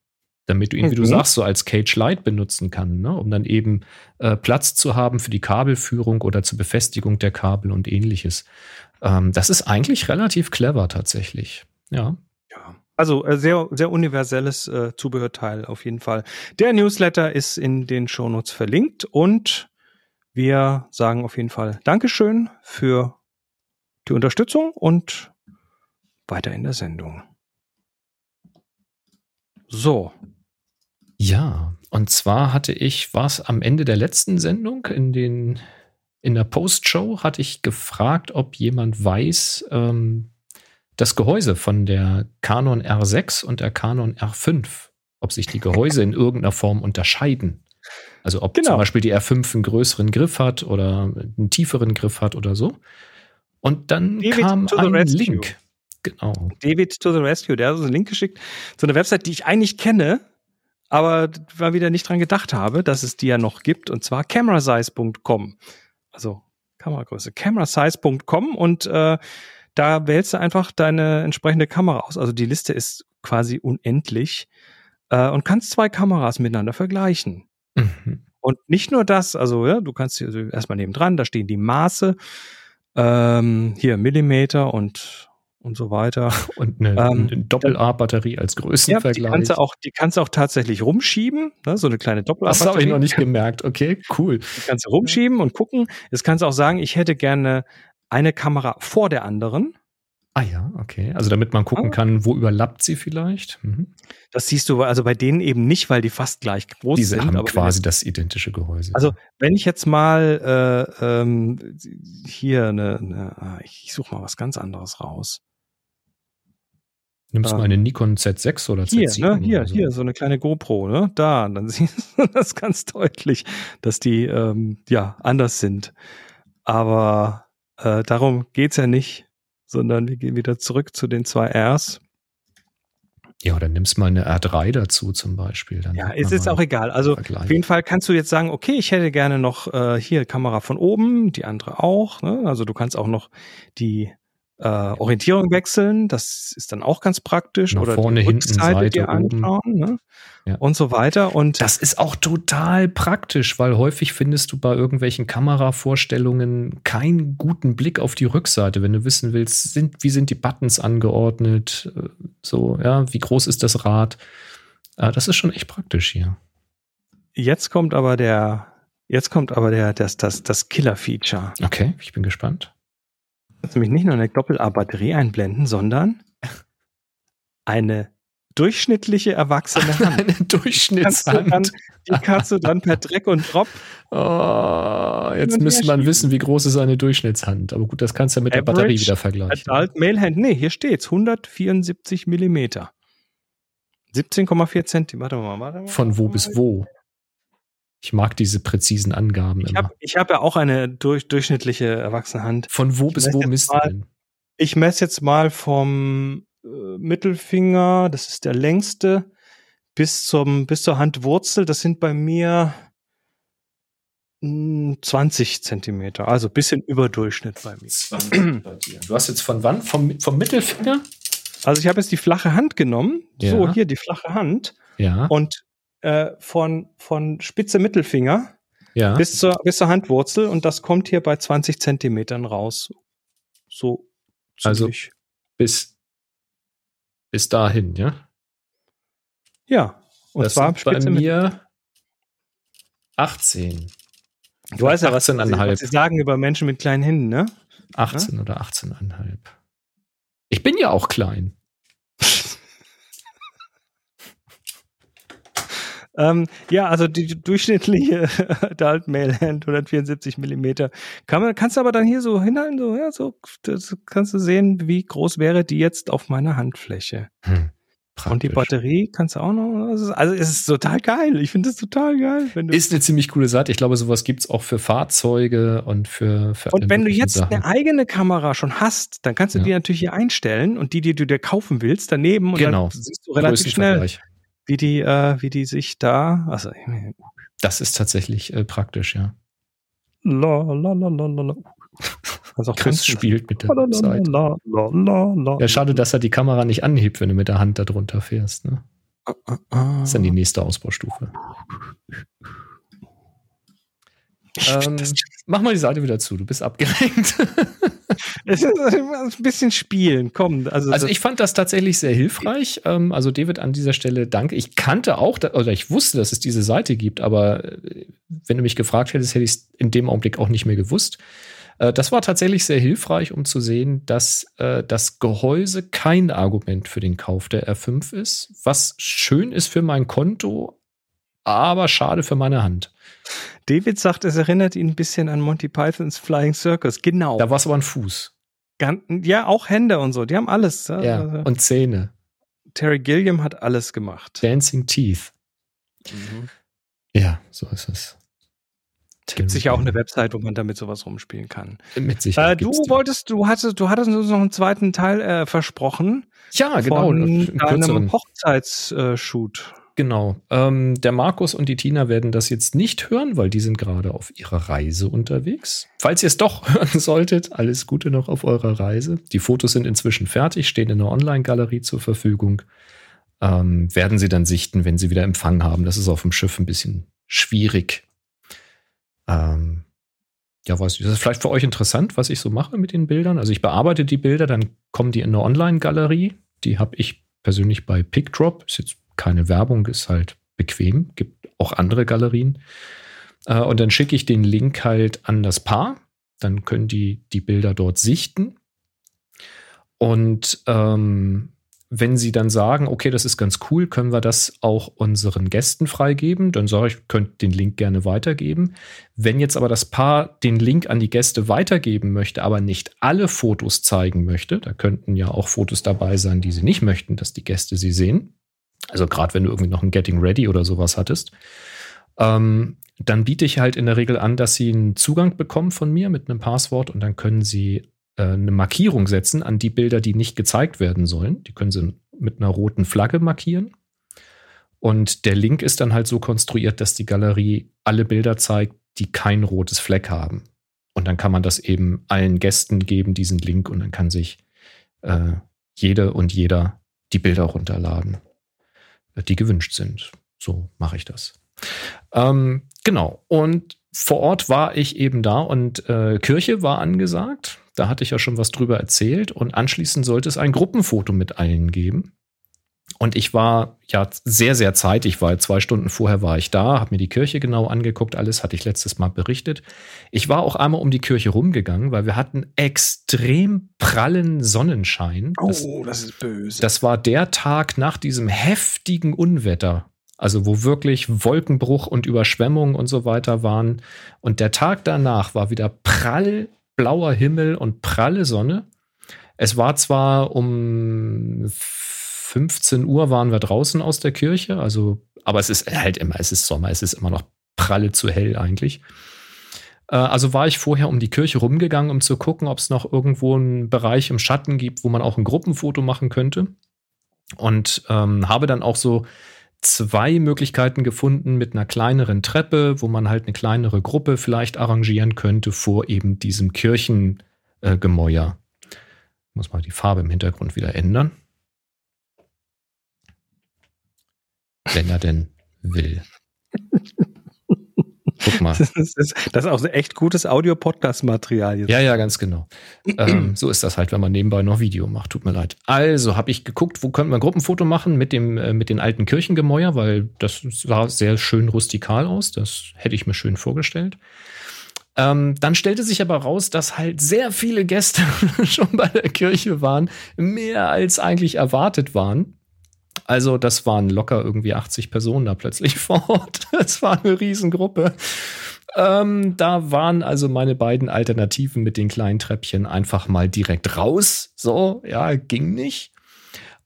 damit du ihn, mhm. wie du mhm. sagst, so als Cage Light benutzen kann, ne? um dann eben äh, Platz zu haben für die Kabelführung oder zur Befestigung der Kabel und ähnliches. Ähm, das ist eigentlich relativ clever tatsächlich. Ja. Ja. Also äh, sehr, sehr universelles äh, Zubehörteil auf jeden Fall. Der Newsletter ist in den Shownotes verlinkt und wir sagen auf jeden Fall Dankeschön für die Unterstützung und weiter in der Sendung. So, ja, und zwar hatte ich, war es am Ende der letzten Sendung, in den in der Postshow hatte ich gefragt, ob jemand weiß, ähm, das Gehäuse von der Canon R6 und der Canon R5, ob sich die Gehäuse in irgendeiner Form unterscheiden. Also ob genau. zum Beispiel die R5 einen größeren Griff hat oder einen tieferen Griff hat oder so. Und dann David kam ein rescue. Link. Genau. David to the Rescue, der hat uns einen Link geschickt zu einer Website, die ich eigentlich kenne, aber mal wieder nicht dran gedacht habe, dass es die ja noch gibt, und zwar camerasize.com. Also Kameragröße, camerasize.com und äh, da wählst du einfach deine entsprechende Kamera aus. Also die Liste ist quasi unendlich äh, und kannst zwei Kameras miteinander vergleichen. Mhm. Und nicht nur das, also ja, du kannst hier also erstmal nebendran, da stehen die Maße, ähm, hier Millimeter und und so weiter. [laughs] Und eine, ähm, eine Doppel-A-Batterie als Größenvergleich. Ja, die kannst du auch, die kannst du auch tatsächlich rumschieben, ne? so eine kleine Doppel-A-Batterie. Das habe ich noch nicht gemerkt. Okay, cool. Die kannst du rumschieben und gucken. Jetzt kannst du auch sagen, ich hätte gerne eine Kamera vor der anderen. Ah ja, okay. Also damit man gucken ah. kann, wo überlappt sie vielleicht. Mhm. Das siehst du also bei denen eben nicht, weil die fast gleich groß Diese sind. Diese haben quasi das identische Gehäuse. Also wenn ich jetzt mal äh, ähm, hier eine, eine ah, ich suche mal was ganz anderes raus. Nimmst ähm, mal eine Nikon Z6 oder Z7. Hier, ne, hier, so. hier, so eine kleine GoPro, ne? Da, dann [laughs] siehst du das ganz deutlich, dass die ähm, ja anders sind. Aber äh, darum geht's ja nicht, sondern wir gehen wieder zurück zu den zwei Rs. Ja, oder nimmst mal eine R3 dazu zum Beispiel. Dann ja, ist jetzt auch egal. Also auf jeden Fall kannst du jetzt sagen, okay, ich hätte gerne noch äh, hier Kamera von oben, die andere auch. Ne? Also du kannst auch noch die äh, Orientierung wechseln. Das ist dann auch ganz praktisch. Nach oder vorne, die hinten, Seite, dir anschauen ne? ja. und so weiter. Und das ist auch total praktisch, weil häufig findest du bei irgendwelchen Kameravorstellungen keinen guten Blick auf die Rückseite, wenn du wissen willst, sind, wie sind die Buttons angeordnet, äh, so ja, wie groß ist das Rad. Äh, das ist schon echt praktisch hier. Jetzt kommt aber der, jetzt kommt aber der, das, das, das Killer-Feature. Okay, ich bin gespannt kannst nämlich nicht nur eine Doppel-A-Batterie einblenden, sondern eine durchschnittliche erwachsene [laughs] Hand. eine Durchschnittshand. Die kannst, du dann per Dreck und Drop. Oh, jetzt müsste man wissen, wie groß ist eine Durchschnittshand. Aber gut, das kannst du ja mit Average der Batterie wieder vergleichen. Adult Male Hand. Nee, hier steht's. 174 Millimeter. 17,4 Zentimeter. Warte mal, warte mal. Von wo bis wo? Ich mag diese präzisen Angaben ich hab, Ich habe ja auch eine durch, durchschnittliche Erwachsenenhand. Von wo ich bis wo misst du denn? Ich messe jetzt mal vom äh, Mittelfinger, das ist der längste, bis zum bis zur Handwurzel. Das sind bei mir mh, hm, 20 Zentimeter, also bisschen Überdurchschnitt bei mir. Du hast jetzt von wann? Vom, vom Mittelfinger? Also ich habe jetzt die flache Hand genommen. Ja. So, hier die flache Hand. Ja. Und äh, von, von Spitze Mittelfinger ja. bis, zur, bis zur Handwurzel und das kommt hier bei 20 Zentimetern raus. So Also bis, bis dahin, ja? Ja. Und das zwar bei mir 18. Du weißt ja, was, sie, was sie sagen über Menschen mit kleinen Händen, ne? 18 ja? oder 18,5. Ich bin ja auch klein. Ähm, ja, also die durchschnittliche [laughs] Adult Male Hand 174 Millimeter. Kann man, kannst du aber dann hier so hinhalten, so, ja, so, das kannst du sehen, wie groß wäre die jetzt auf meiner Handfläche. Hm. Praktisch. Und die Batterie kannst du auch noch. Also es ist total geil. Ich finde es total geil. ist eine ziemlich coole Seite. Ich glaube, sowas gibt es auch für Fahrzeuge und für. für und wenn du jetzt Sachen. eine eigene Kamera schon hast, dann kannst du ja. die natürlich hier einstellen und die, die du dir kaufen willst, daneben. Und genau. dann siehst du relativ schnell, wie die, äh, wie die sich da. Also, das ist tatsächlich äh, praktisch, ja. La, la, la, la, la. Also Chris spielt mit der Zeit. Ja, schade, dass er die Kamera nicht anhebt, wenn du mit der Hand da drunter fährst. Ne? Ah, ah, ah. Das ist dann die nächste Ausbaustufe. Ähm, mach mal die Seite wieder zu, du bist abgelenkt. [laughs] es ist ein bisschen spielen, komm. Also, also ich fand das tatsächlich sehr hilfreich. Ähm, also David, an dieser Stelle danke. Ich kannte auch, oder ich wusste, dass es diese Seite gibt, aber äh, wenn du mich gefragt hättest, hätte ich es in dem Augenblick auch nicht mehr gewusst. Äh, das war tatsächlich sehr hilfreich, um zu sehen, dass äh, das Gehäuse kein Argument für den Kauf der R5 ist, was schön ist für mein Konto, aber schade für meine Hand. David sagt, es erinnert ihn ein bisschen an Monty Pythons Flying Circus. Genau. Da war es aber ein Fuß. Ja, auch Hände und so. Die haben alles. Ja, also, und Zähne. Terry Gilliam hat alles gemacht. Dancing Teeth. Mhm. Ja, so ist es. Es gibt sicher auch eine Website, wo man damit sowas rumspielen kann. Mit Sicherheit. Äh, du wolltest, du hattest, du hattest uns noch einen zweiten Teil äh, versprochen. Ja, genau. Von deinem Hochzeitsshoot. Genau. Ähm, der Markus und die Tina werden das jetzt nicht hören, weil die sind gerade auf ihrer Reise unterwegs. Falls ihr es doch [laughs] hören solltet, alles Gute noch auf eurer Reise. Die Fotos sind inzwischen fertig, stehen in der Online-Galerie zur Verfügung. Ähm, werden sie dann sichten, wenn sie wieder Empfang haben. Das ist auf dem Schiff ein bisschen schwierig ähm, ja, weiß ich, das ist vielleicht für euch interessant, was ich so mache mit den Bildern. Also ich bearbeite die Bilder, dann kommen die in eine Online-Galerie. Die habe ich persönlich bei PickDrop. Ist jetzt keine Werbung, ist halt bequem. Gibt auch andere Galerien. Äh, und dann schicke ich den Link halt an das Paar. Dann können die die Bilder dort sichten. Und ähm, wenn sie dann sagen, okay, das ist ganz cool, können wir das auch unseren Gästen freigeben, dann sage ich, könnt den Link gerne weitergeben. Wenn jetzt aber das Paar den Link an die Gäste weitergeben möchte, aber nicht alle Fotos zeigen möchte, da könnten ja auch Fotos dabei sein, die sie nicht möchten, dass die Gäste sie sehen. Also gerade wenn du irgendwie noch ein Getting Ready oder sowas hattest, ähm, dann biete ich halt in der Regel an, dass sie einen Zugang bekommen von mir mit einem Passwort und dann können sie äh, eine Markierung setzen an die Bilder, die nicht gezeigt werden sollen. Die können sie mit einer roten Flagge markieren. Und der Link ist dann halt so konstruiert, dass die Galerie alle Bilder zeigt, die kein rotes Fleck haben. Und dann kann man das eben allen Gästen geben, diesen Link, und dann kann sich äh, jede und jeder die Bilder runterladen, die gewünscht sind. So mache ich das. Ähm, genau. Und vor Ort war ich eben da und äh, Kirche war angesagt. Da hatte ich ja schon was drüber erzählt. Und anschließend sollte es ein Gruppenfoto mit allen geben. Und ich war ja sehr, sehr zeitig, weil zwei Stunden vorher war ich da, habe mir die Kirche genau angeguckt, alles hatte ich letztes Mal berichtet. Ich war auch einmal um die Kirche rumgegangen, weil wir hatten extrem prallen Sonnenschein. Oh, das, das ist böse. Das war der Tag nach diesem heftigen Unwetter, also wo wirklich Wolkenbruch und Überschwemmung und so weiter waren. Und der Tag danach war wieder prall blauer Himmel und pralle Sonne. Es war zwar um 15 Uhr waren wir draußen aus der Kirche, also, aber es ist halt immer, es ist Sommer, es ist immer noch pralle zu hell eigentlich. Äh, also war ich vorher um die Kirche rumgegangen, um zu gucken, ob es noch irgendwo einen Bereich im Schatten gibt, wo man auch ein Gruppenfoto machen könnte. Und ähm, habe dann auch so zwei Möglichkeiten gefunden mit einer kleineren Treppe, wo man halt eine kleinere Gruppe vielleicht arrangieren könnte vor eben diesem Kirchengemäuer. Äh, Muss mal die Farbe im Hintergrund wieder ändern. Wenn er denn will. Guck mal, Das ist, das ist auch echt gutes Audio-Podcast-Material jetzt. Ja, ja, ganz genau. ähm, so ist das halt, wenn man nebenbei noch Video macht. Tut mir leid. Also habe ich geguckt, wo könnte man ein Gruppenfoto machen mit dem äh, mit den alten Kirchengemäuer, weil das sah sehr schön rustikal aus. Das hätte ich mir schön vorgestellt. Ähm, dann stellte sich aber raus, dass halt sehr viele Gäste [laughs] schon bei der Kirche waren, mehr als eigentlich erwartet waren. Also das waren locker irgendwie 80 Personen da plötzlich [laughs] vor Ort. Das war eine Riesengruppe. Ähm, da waren also meine beiden Alternativen mit den kleinen Treppchen einfach mal direkt raus. So, ja, ging nicht.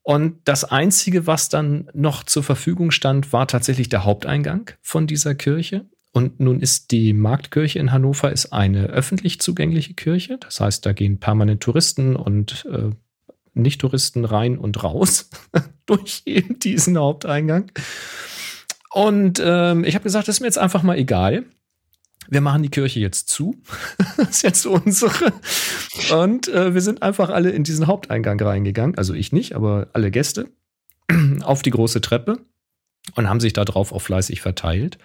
Und das Einzige, was dann noch zur Verfügung stand, war tatsächlich der Haupteingang von dieser Kirche. Und nun ist die Marktkirche in Hannover ist eine öffentlich zugängliche Kirche. Das heißt, da gehen permanent Touristen und äh, nicht-Touristen rein und raus [laughs] durch [laughs] diesen Haupteingang. Und ähm, ich habe gesagt, das ist mir jetzt einfach mal egal. Wir machen die Kirche jetzt zu. [laughs] das ist jetzt unsere. Und äh, wir sind einfach alle in diesen Haupteingang reingegangen. Also ich nicht, aber alle Gäste [clears throat] auf die große Treppe und haben sich da drauf auch fleißig verteilt.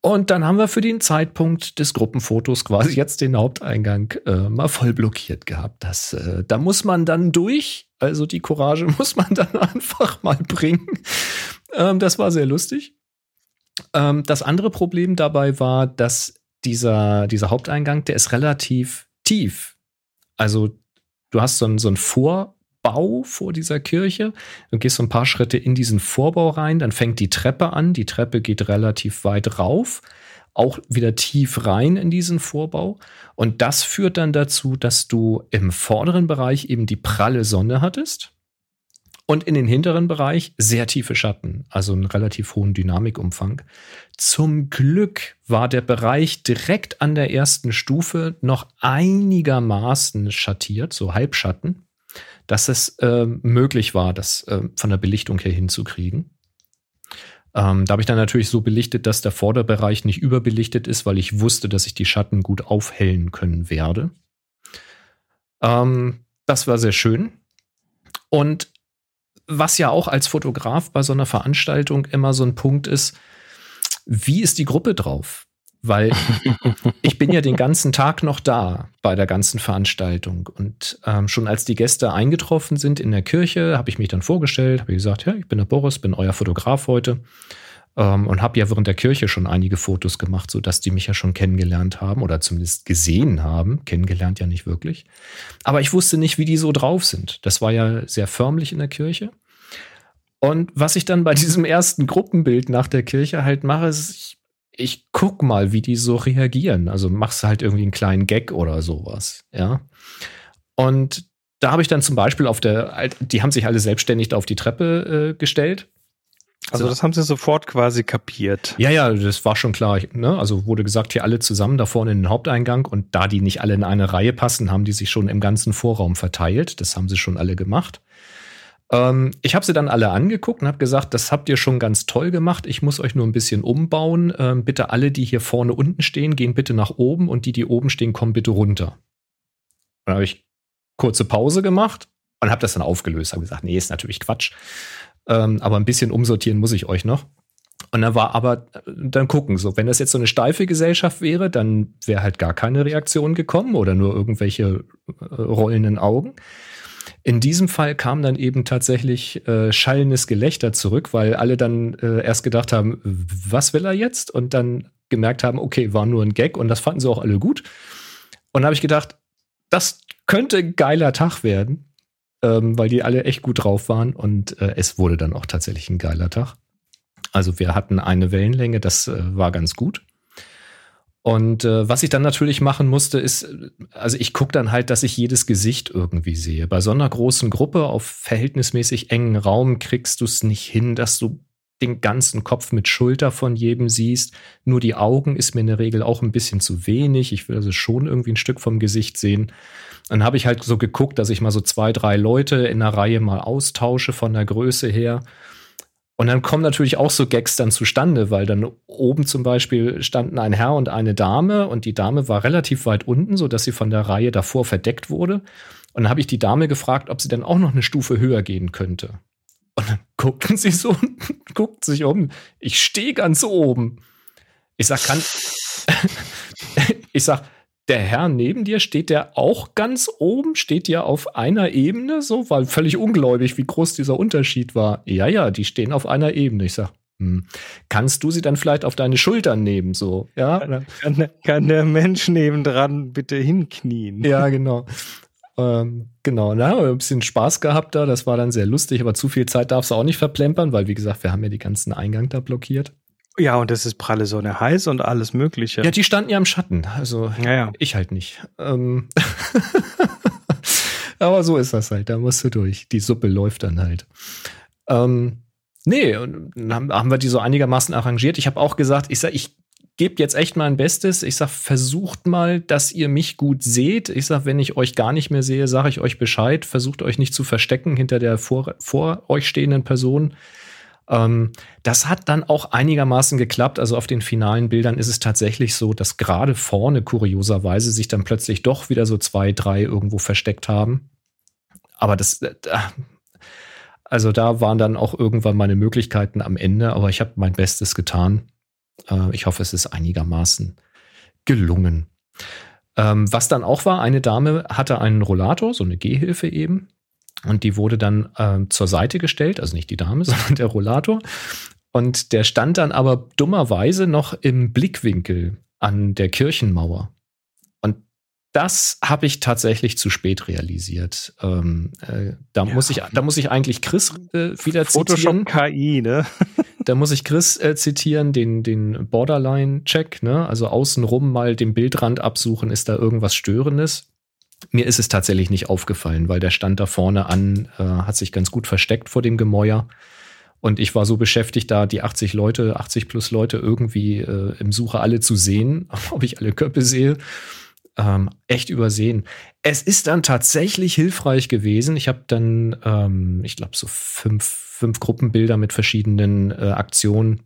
Und dann haben wir für den Zeitpunkt des Gruppenfotos quasi jetzt den Haupteingang äh, mal voll blockiert gehabt. Das, äh, da muss man dann durch. Also die Courage [laughs] muss man dann einfach mal bringen. Ähm, das war sehr lustig. Ähm, das andere Problem dabei war, dass dieser, dieser Haupteingang, der ist relativ tief. Also du hast so ein, so ein Vor- Bau vor dieser Kirche. Du gehst so ein paar Schritte in diesen Vorbau rein, dann fängt die Treppe an. Die Treppe geht relativ weit rauf, auch wieder tief rein in diesen Vorbau. Und das führt dann dazu, dass du im vorderen Bereich eben die pralle Sonne hattest und in den hinteren Bereich sehr tiefe Schatten, also einen relativ hohen Dynamikumfang. Zum Glück war der Bereich direkt an der ersten Stufe noch einigermaßen schattiert, so Halbschatten dass es äh, möglich war, das äh, von der Belichtung her hinzukriegen. Ähm, da habe ich dann natürlich so belichtet, dass der Vorderbereich nicht überbelichtet ist, weil ich wusste, dass ich die Schatten gut aufhellen können werde. Ähm, das war sehr schön. Und was ja auch als Fotograf bei so einer Veranstaltung immer so ein Punkt ist, wie ist die Gruppe drauf? Weil [laughs] ich bin ja den ganzen Tag noch da bei der ganzen Veranstaltung. Und ähm, schon als die Gäste eingetroffen sind in der Kirche, habe ich mich dann vorgestellt, habe gesagt, ja, ich bin der Boris, bin euer Fotograf heute ähm, und habe ja während der Kirche schon einige Fotos gemacht, sodass die mich ja schon kennengelernt haben oder zumindest gesehen haben. Kennengelernt ja nicht wirklich. Aber ich wusste nicht, wie die so drauf sind. Das war ja sehr förmlich in der Kirche. Und was ich dann bei diesem ersten Gruppenbild nach der Kirche halt mache, ist, ich ich guck mal, wie die so reagieren. Also machst du halt irgendwie einen kleinen Gag oder sowas, ja. Und da habe ich dann zum Beispiel auf der, die haben sich alle selbstständig auf die Treppe äh, gestellt. Also das haben sie sofort quasi kapiert. Ja, ja, das war schon klar. Ne? Also wurde gesagt, hier alle zusammen da vorne in den Haupteingang und da die nicht alle in eine Reihe passen, haben die sich schon im ganzen Vorraum verteilt. Das haben sie schon alle gemacht. Ähm, ich habe sie dann alle angeguckt und habe gesagt, das habt ihr schon ganz toll gemacht. Ich muss euch nur ein bisschen umbauen. Ähm, bitte alle, die hier vorne unten stehen, gehen bitte nach oben und die, die oben stehen, kommen bitte runter. Dann habe ich kurze Pause gemacht und habe das dann aufgelöst. Habe gesagt, nee, ist natürlich Quatsch. Ähm, aber ein bisschen umsortieren muss ich euch noch. Und dann war aber, dann gucken, so, wenn das jetzt so eine steife Gesellschaft wäre, dann wäre halt gar keine Reaktion gekommen oder nur irgendwelche äh, rollenden Augen. In diesem Fall kam dann eben tatsächlich äh, schallendes Gelächter zurück, weil alle dann äh, erst gedacht haben, was will er jetzt? Und dann gemerkt haben, okay, war nur ein Gag und das fanden sie auch alle gut. Und habe ich gedacht, das könnte ein geiler Tag werden, ähm, weil die alle echt gut drauf waren und äh, es wurde dann auch tatsächlich ein geiler Tag. Also wir hatten eine Wellenlänge, das äh, war ganz gut. Und äh, was ich dann natürlich machen musste, ist, also ich gucke dann halt, dass ich jedes Gesicht irgendwie sehe. Bei so einer großen Gruppe auf verhältnismäßig engen Raum kriegst du es nicht hin, dass du den ganzen Kopf mit Schulter von jedem siehst. Nur die Augen ist mir in der Regel auch ein bisschen zu wenig. Ich will also schon irgendwie ein Stück vom Gesicht sehen. Dann habe ich halt so geguckt, dass ich mal so zwei, drei Leute in der Reihe mal austausche von der Größe her. Und dann kommen natürlich auch so Gags dann zustande, weil dann oben zum Beispiel standen ein Herr und eine Dame und die Dame war relativ weit unten, so dass sie von der Reihe davor verdeckt wurde. Und dann habe ich die Dame gefragt, ob sie dann auch noch eine Stufe höher gehen könnte. Und dann [laughs] guckten sie so, [laughs] guckt sich um. Ich stehe ganz oben. Ich sag, kann, [laughs] ich sag, der Herr neben dir, steht der auch ganz oben? Steht ihr auf einer Ebene so? Weil völlig ungläubig, wie groß dieser Unterschied war. Ja, ja, die stehen auf einer Ebene. Ich sag, hm. Kannst du sie dann vielleicht auf deine Schultern nehmen, so, ja? Kann, kann, der Mensch nebendran bitte hinknien? Ja, genau. ähm, genau, na, ein bisschen Spaß gehabt da, das war dann sehr lustig, aber zu viel Zeit darfst du auch nicht verplempern, weil, wie gesagt, wir haben ja die ganzen Eingang da blockiert. Ja, und es ist pralle Sonne heiß und alles Mögliche. Ja, die standen ja im Schatten. Also ja, ja. ich halt nicht. Ähm [laughs] Aber so ist das halt. Da musst du durch. Die Suppe läuft dann halt. Ähm nee, und dann haben wir die so einigermaßen arrangiert. Ich habe auch gesagt, ich sag, ich gebe jetzt echt mein Bestes. Ich sag, versucht mal, dass ihr mich gut seht. Ich sag, wenn ich euch gar nicht mehr sehe, sage ich euch Bescheid. Versucht euch nicht zu verstecken hinter der vor, vor euch stehenden Person. Ähm, das hat dann auch einigermaßen geklappt. Also auf den finalen Bildern ist es tatsächlich so, dass gerade vorne kurioserweise sich dann plötzlich doch wieder so zwei, drei irgendwo versteckt haben. Aber das, äh, also da waren dann auch irgendwann meine Möglichkeiten am Ende, aber ich habe mein Bestes getan. Äh, ich hoffe, es ist einigermaßen gelungen. Ähm, was dann auch war, eine Dame hatte einen Rollator, so eine Gehhilfe eben. Und die wurde dann äh, zur Seite gestellt, also nicht die Dame, [laughs] sondern der Rollator. Und der stand dann aber dummerweise noch im Blickwinkel an der Kirchenmauer. Und das habe ich tatsächlich zu spät realisiert. Ähm, äh, da, ja. muss ich, da muss ich eigentlich Chris äh, wieder zitieren. Photoshop KI, ne? [laughs] da muss ich Chris äh, zitieren, den, den Borderline-Check, ne? Also außenrum mal den Bildrand absuchen, ist da irgendwas Störendes. Mir ist es tatsächlich nicht aufgefallen, weil der stand da vorne an, äh, hat sich ganz gut versteckt vor dem Gemäuer. Und ich war so beschäftigt, da die 80 Leute, 80 plus Leute irgendwie äh, im Suche alle zu sehen, [laughs] ob ich alle Köpfe sehe. Ähm, echt übersehen. Es ist dann tatsächlich hilfreich gewesen. Ich habe dann, ähm, ich glaube, so fünf, fünf Gruppenbilder mit verschiedenen äh, Aktionen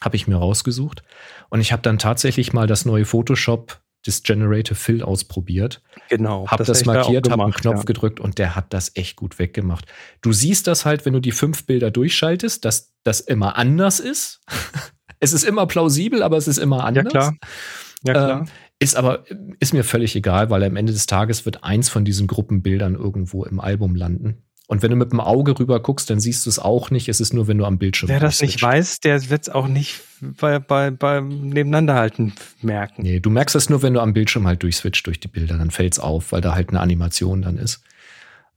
habe ich mir rausgesucht. Und ich habe dann tatsächlich mal das neue Photoshop das Generative Fill ausprobiert. Genau. Hab das, das markiert, habe einen Knopf ja. gedrückt und der hat das echt gut weggemacht. Du siehst das halt, wenn du die fünf Bilder durchschaltest, dass das immer anders ist. [laughs] es ist immer plausibel, aber es ist immer anders. Ja, klar. Ja, klar. Ähm, ist aber, ist mir völlig egal, weil am Ende des Tages wird eins von diesen Gruppenbildern irgendwo im Album landen. Und wenn du mit dem Auge rüber guckst, dann siehst du es auch nicht. Es ist nur, wenn du am Bildschirm Wer das nicht weiß, der wird es auch nicht bei, bei, beim Nebeneinanderhalten merken. Nee, du merkst es nur, wenn du am Bildschirm halt durchswitcht durch die Bilder. Dann fällt es auf, weil da halt eine Animation dann ist.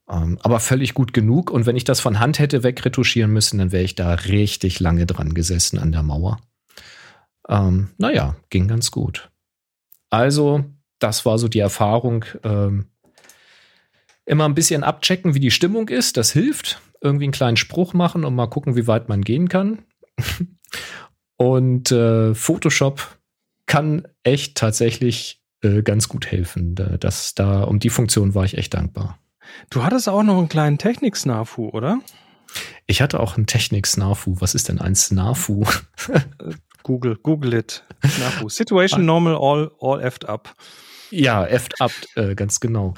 Ähm, aber völlig gut genug. Und wenn ich das von Hand hätte wegretuschieren müssen, dann wäre ich da richtig lange dran gesessen an der Mauer. Ähm, naja, ging ganz gut. Also, das war so die Erfahrung. Ähm, immer ein bisschen abchecken, wie die Stimmung ist. Das hilft. Irgendwie einen kleinen Spruch machen und mal gucken, wie weit man gehen kann. [laughs] und äh, Photoshop kann echt tatsächlich äh, ganz gut helfen. Das, da, um die Funktion war ich echt dankbar. Du hattest auch noch einen kleinen Technik-Snafu, oder? Ich hatte auch einen Technik-Snafu. Was ist denn ein Snafu? [laughs] Google, Google it. Snafu. Situation normal, all, all effed up. Ja, effed up, äh, ganz genau.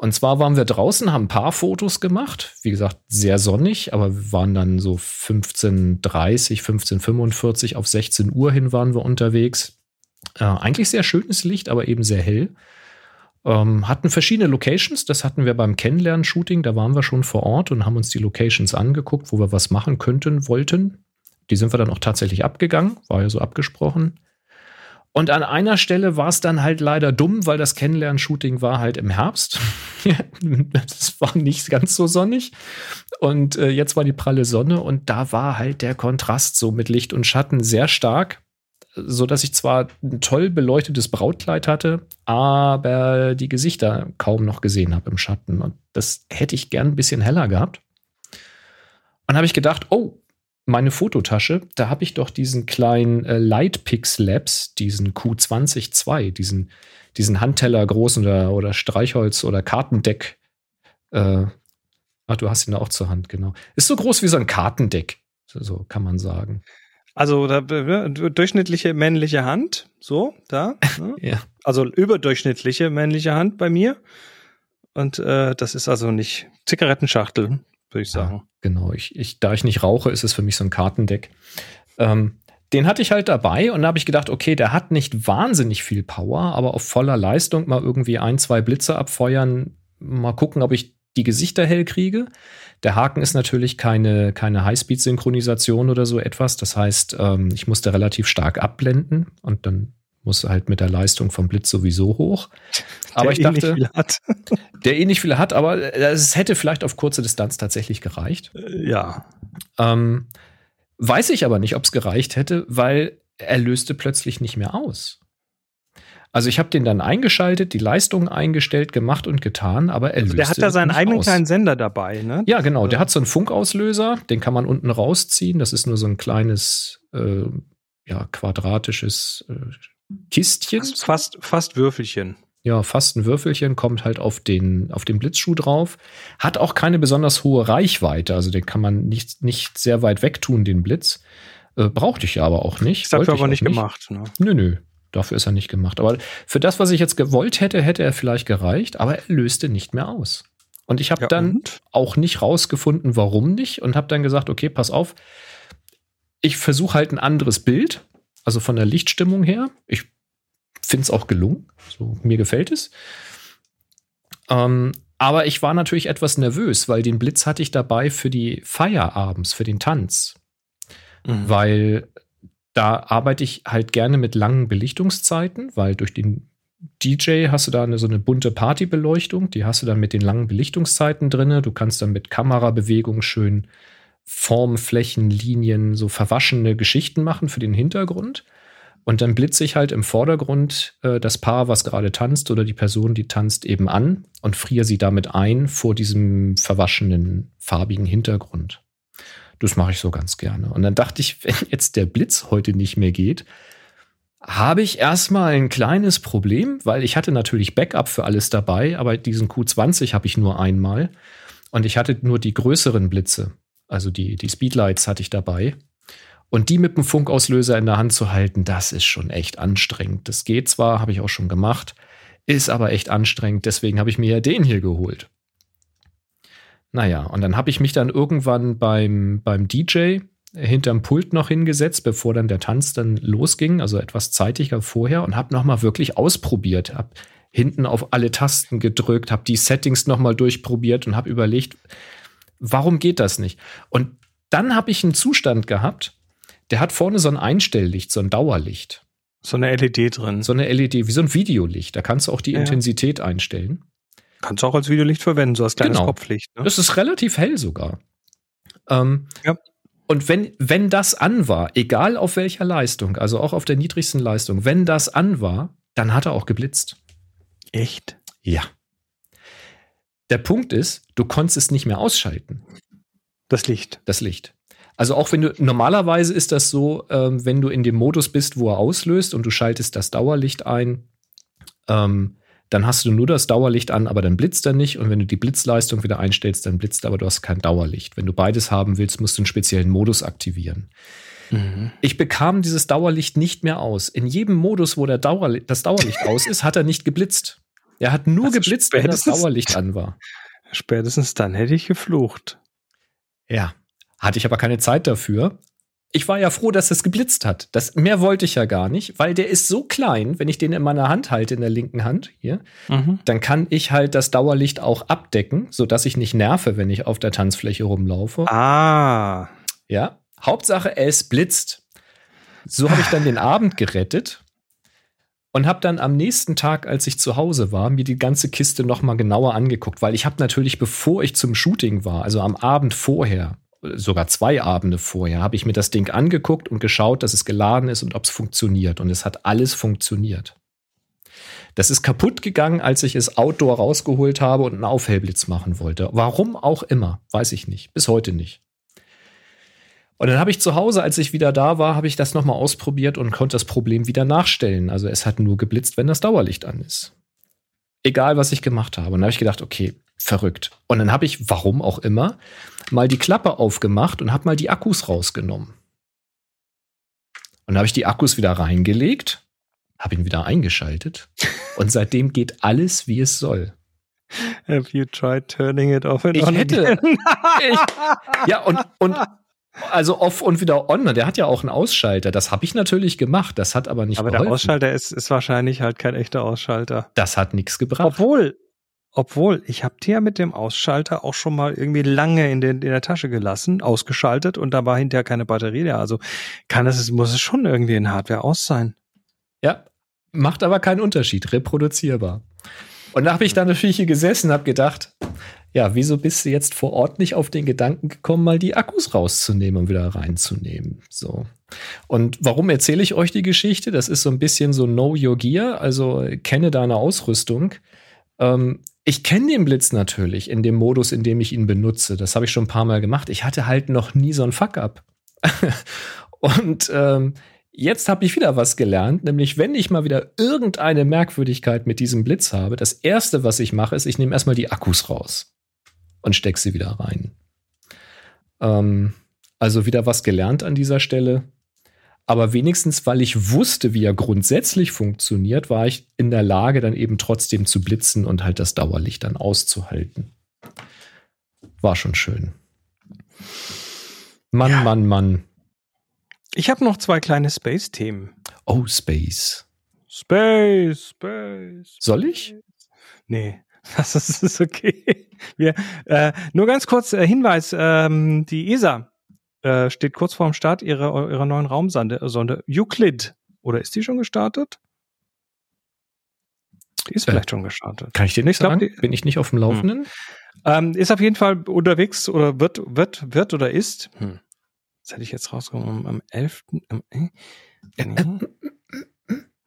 Und zwar waren wir draußen, haben ein paar Fotos gemacht. Wie gesagt, sehr sonnig, aber wir waren dann so 15.30, 15.45 auf 16 Uhr hin waren wir unterwegs. Äh, eigentlich sehr schönes Licht, aber eben sehr hell. Ähm, hatten verschiedene Locations, das hatten wir beim Kennenlernen-Shooting, da waren wir schon vor Ort und haben uns die Locations angeguckt, wo wir was machen könnten, wollten. Die sind wir dann auch tatsächlich abgegangen, war ja so abgesprochen. Und an einer Stelle war es dann halt leider dumm, weil das Kennenlernen-Shooting war halt im Herbst. [laughs] Es war nicht ganz so sonnig. Und äh, jetzt war die pralle Sonne und da war halt der Kontrast so mit Licht und Schatten sehr stark, so dass ich zwar ein toll beleuchtetes Brautkleid hatte, aber die Gesichter kaum noch gesehen habe im Schatten. Und das hätte ich gern ein bisschen heller gehabt. Und habe ich gedacht, oh, meine Fototasche, da habe ich doch diesen kleinen äh, Lightpix Labs, diesen Q20 diesen, diesen Handteller großen oder, oder Streichholz oder Kartendeck. Äh, ach, du hast ihn auch zur Hand, genau. Ist so groß wie so ein Kartendeck, so, so kann man sagen. Also da, durchschnittliche männliche Hand, so, da. Ne? [laughs] ja. Also überdurchschnittliche männliche Hand bei mir. Und äh, das ist also nicht Zigarettenschachtel, würde ich sagen. Ja, genau. Ich, ich, da ich nicht rauche, ist es für mich so ein Kartendeck. Ähm, den hatte ich halt dabei und da habe ich gedacht, okay, der hat nicht wahnsinnig viel Power, aber auf voller Leistung mal irgendwie ein, zwei Blitze abfeuern, mal gucken, ob ich die Gesichter hell kriege. Der Haken ist natürlich keine, keine Highspeed-Synchronisation oder so etwas. Das heißt, ähm, ich musste relativ stark abblenden und dann muss halt mit der Leistung vom Blitz sowieso hoch. Aber der ich dachte, eh [laughs] der eh nicht viel hat, aber es hätte vielleicht auf kurze Distanz tatsächlich gereicht. Äh, ja. Ähm, weiß ich aber nicht, ob es gereicht hätte, weil er löste plötzlich nicht mehr aus. Also ich habe den dann eingeschaltet, die Leistung eingestellt, gemacht und getan, aber er also Der hat da seinen eigenen aus. kleinen Sender dabei, ne? Ja, genau. Der hat so einen Funkauslöser, den kann man unten rausziehen. Das ist nur so ein kleines, äh, ja, quadratisches äh, Kistchen. Fast, fast Würfelchen. Ja, fast ein Würfelchen, kommt halt auf den, auf den Blitzschuh drauf. Hat auch keine besonders hohe Reichweite, also den kann man nicht, nicht sehr weit weg tun, den Blitz. Äh, brauchte ich aber auch nicht. Das hat er aber nicht, nicht gemacht. Ne? Nö, nö. Dafür ist er nicht gemacht. Aber für das, was ich jetzt gewollt hätte, hätte er vielleicht gereicht, aber er löste nicht mehr aus. Und ich habe ja, dann und? auch nicht rausgefunden, warum nicht, und habe dann gesagt, okay, pass auf, ich versuche halt ein anderes Bild, also von der Lichtstimmung her. Ich finde es auch gelungen. So, mir gefällt es. Ähm, aber ich war natürlich etwas nervös, weil den Blitz hatte ich dabei für die Feier abends, für den Tanz. Mhm. Weil da arbeite ich halt gerne mit langen Belichtungszeiten, weil durch den DJ hast du da eine, so eine bunte Partybeleuchtung, die hast du dann mit den langen Belichtungszeiten drin. Du kannst dann mit Kamerabewegungen schön Form, Flächen, Linien, so verwaschene Geschichten machen für den Hintergrund. Und dann blitze ich halt im Vordergrund äh, das Paar, was gerade tanzt, oder die Person, die tanzt, eben an und friere sie damit ein vor diesem verwaschenen, farbigen Hintergrund. Das mache ich so ganz gerne. Und dann dachte ich, [laughs] wenn jetzt der Blitz heute nicht mehr geht, habe ich erstmal ein kleines Problem, weil ich hatte natürlich Backup für alles dabei, aber diesen Q20 habe ich nur einmal. Und ich hatte nur die größeren Blitze, also die, die Speedlights hatte ich dabei. Und die mit dem Funkauslöser in der Hand zu halten, das ist schon echt anstrengend. Das geht zwar, habe ich auch schon gemacht, ist aber echt anstrengend. Deswegen habe ich mir ja den hier geholt. Naja, und dann habe ich mich dann irgendwann beim, beim DJ hinterm Pult noch hingesetzt, bevor dann der Tanz dann losging, also etwas zeitiger vorher und habe nochmal wirklich ausprobiert, habe hinten auf alle Tasten gedrückt, habe die Settings nochmal durchprobiert und habe überlegt, warum geht das nicht? Und dann habe ich einen Zustand gehabt, der hat vorne so ein Einstelllicht, so ein Dauerlicht. So eine LED drin. So eine LED, wie so ein Videolicht. Da kannst du auch die ja. Intensität einstellen. Kannst du auch als Videolicht verwenden, so als kleines genau. Kopflicht. Ne? Das ist relativ hell sogar. Ähm, ja. Und wenn, wenn das an war, egal auf welcher Leistung, also auch auf der niedrigsten Leistung, wenn das an war, dann hat er auch geblitzt. Echt? Ja. Der Punkt ist, du konntest es nicht mehr ausschalten. Das Licht. Das Licht. Also auch wenn du, normalerweise ist das so, ähm, wenn du in dem Modus bist, wo er auslöst und du schaltest das Dauerlicht ein, ähm, dann hast du nur das Dauerlicht an, aber dann blitzt er nicht. Und wenn du die Blitzleistung wieder einstellst, dann blitzt er, aber du hast kein Dauerlicht. Wenn du beides haben willst, musst du einen speziellen Modus aktivieren. Mhm. Ich bekam dieses Dauerlicht nicht mehr aus. In jedem Modus, wo der Dauerli das Dauerlicht aus ist, hat er nicht geblitzt. Er hat nur also geblitzt, wenn das Dauerlicht an war. Spätestens dann hätte ich geflucht. Ja, hatte ich aber keine Zeit dafür ich war ja froh, dass es geblitzt hat. Das, mehr wollte ich ja gar nicht, weil der ist so klein, wenn ich den in meiner Hand halte, in der linken Hand hier, mhm. dann kann ich halt das Dauerlicht auch abdecken, sodass ich nicht nerve, wenn ich auf der Tanzfläche rumlaufe. Ah. Ja. Hauptsache, es blitzt. So habe ich dann den Abend gerettet und habe dann am nächsten Tag, als ich zu Hause war, mir die ganze Kiste noch mal genauer angeguckt, weil ich habe natürlich, bevor ich zum Shooting war, also am Abend vorher, sogar zwei Abende vorher, habe ich mir das Ding angeguckt und geschaut, dass es geladen ist und ob es funktioniert. Und es hat alles funktioniert. Das ist kaputt gegangen, als ich es outdoor rausgeholt habe und einen Aufhellblitz machen wollte. Warum auch immer, weiß ich nicht. Bis heute nicht. Und dann habe ich zu Hause, als ich wieder da war, habe ich das nochmal ausprobiert und konnte das Problem wieder nachstellen. Also es hat nur geblitzt, wenn das Dauerlicht an ist. Egal, was ich gemacht habe. Und dann habe ich gedacht, okay, verrückt. Und dann habe ich, warum auch immer, mal die Klappe aufgemacht und habe mal die Akkus rausgenommen. Und habe ich die Akkus wieder reingelegt, habe ihn wieder eingeschaltet [laughs] und seitdem geht alles, wie es soll. Have you tried turning it off and ich on hätte, ich, ja, und, und also off und wieder on. Der hat ja auch einen Ausschalter. Das habe ich natürlich gemacht. Das hat aber nicht Aber geholfen. der Ausschalter ist, ist wahrscheinlich halt kein echter Ausschalter. Das hat nichts gebracht. Obwohl, obwohl, ich habe dir mit dem Ausschalter auch schon mal irgendwie lange in, den, in der Tasche gelassen, ausgeschaltet und da war hinterher keine Batterie da. Also kann es, muss es schon irgendwie in Hardware aus sein. Ja, macht aber keinen Unterschied, reproduzierbar. Und da habe ich dann natürlich hier gesessen und habe gedacht, ja, wieso bist du jetzt vor Ort nicht auf den Gedanken gekommen, mal die Akkus rauszunehmen und wieder reinzunehmen? So. Und warum erzähle ich euch die Geschichte? Das ist so ein bisschen so Know Your Gear, also kenne deine Ausrüstung. Ähm, ich kenne den Blitz natürlich in dem Modus, in dem ich ihn benutze. Das habe ich schon ein paar Mal gemacht. Ich hatte halt noch nie so ein Fuck-up. [laughs] und ähm, Jetzt habe ich wieder was gelernt, nämlich wenn ich mal wieder irgendeine Merkwürdigkeit mit diesem Blitz habe, das erste, was ich mache, ist, ich nehme erstmal die Akkus raus und stecke sie wieder rein. Ähm, also wieder was gelernt an dieser Stelle. Aber wenigstens, weil ich wusste, wie er grundsätzlich funktioniert, war ich in der Lage, dann eben trotzdem zu blitzen und halt das Dauerlicht dann auszuhalten. War schon schön. Mann, ja. Mann, Mann. Ich habe noch zwei kleine Space-Themen. Oh, Space. Space, Space. Soll ich? Nee, [laughs] das ist, okay. Wir, äh, nur ganz kurz äh, Hinweis: ähm, Die ESA äh, steht kurz vorm Start ihrer, ihrer neuen Raumsonde Sonde Euclid. Oder ist die schon gestartet? Die ist äh, vielleicht schon gestartet. Kann ich dir nicht sagen? Glaub, Bin ich nicht auf dem Laufenden? Hm. Ähm, ist auf jeden Fall unterwegs oder wird, wird, wird oder ist. Hm. Das hätte ich jetzt rausgekommen am 11. Am, äh, nee.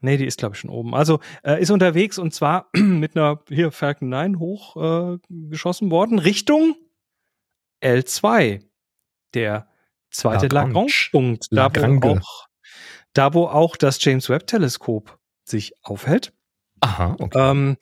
Nee, die ist, glaube ich, schon oben. Also äh, ist unterwegs und zwar [clears throat] mit einer hier Falcon 9 hoch äh, geschossen worden, Richtung L2. Der zweite Lagrange-Punkt. Da, wo auch, da, wo auch das James Webb-Teleskop sich aufhält. Aha, okay. Ähm,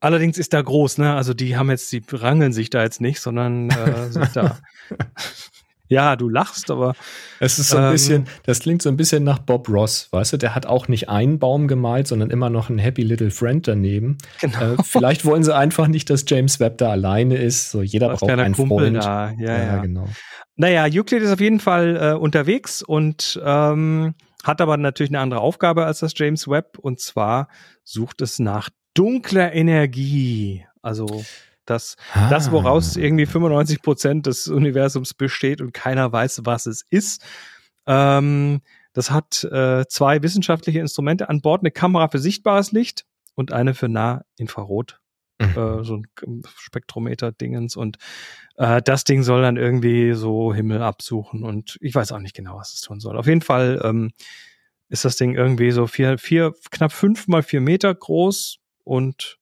allerdings ist da groß, ne? Also die haben jetzt, die rangeln sich da jetzt nicht, sondern äh, sind da [laughs] Ja, du lachst, aber. Es ist so ein ähm, bisschen, das klingt so ein bisschen nach Bob Ross, weißt du? Der hat auch nicht einen Baum gemalt, sondern immer noch einen Happy Little Friend daneben. Genau. Äh, vielleicht wollen sie einfach nicht, dass James Webb da alleine ist. So jeder braucht einen Kumpel Freund. Da. Ja, ja, ja, genau. Naja, Euclid ist auf jeden Fall äh, unterwegs und ähm, hat aber natürlich eine andere Aufgabe als das James Webb. Und zwar sucht es nach dunkler Energie. Also das, ah. das, woraus irgendwie 95 Prozent des Universums besteht und keiner weiß, was es ist. Ähm, das hat äh, zwei wissenschaftliche Instrumente an Bord, eine Kamera für sichtbares Licht und eine für Nahinfrarot. Mhm. Äh, so ein Spektrometer-Dingens und äh, das Ding soll dann irgendwie so Himmel absuchen und ich weiß auch nicht genau, was es tun soll. Auf jeden Fall ähm, ist das Ding irgendwie so vier, vier, knapp fünf mal vier Meter groß und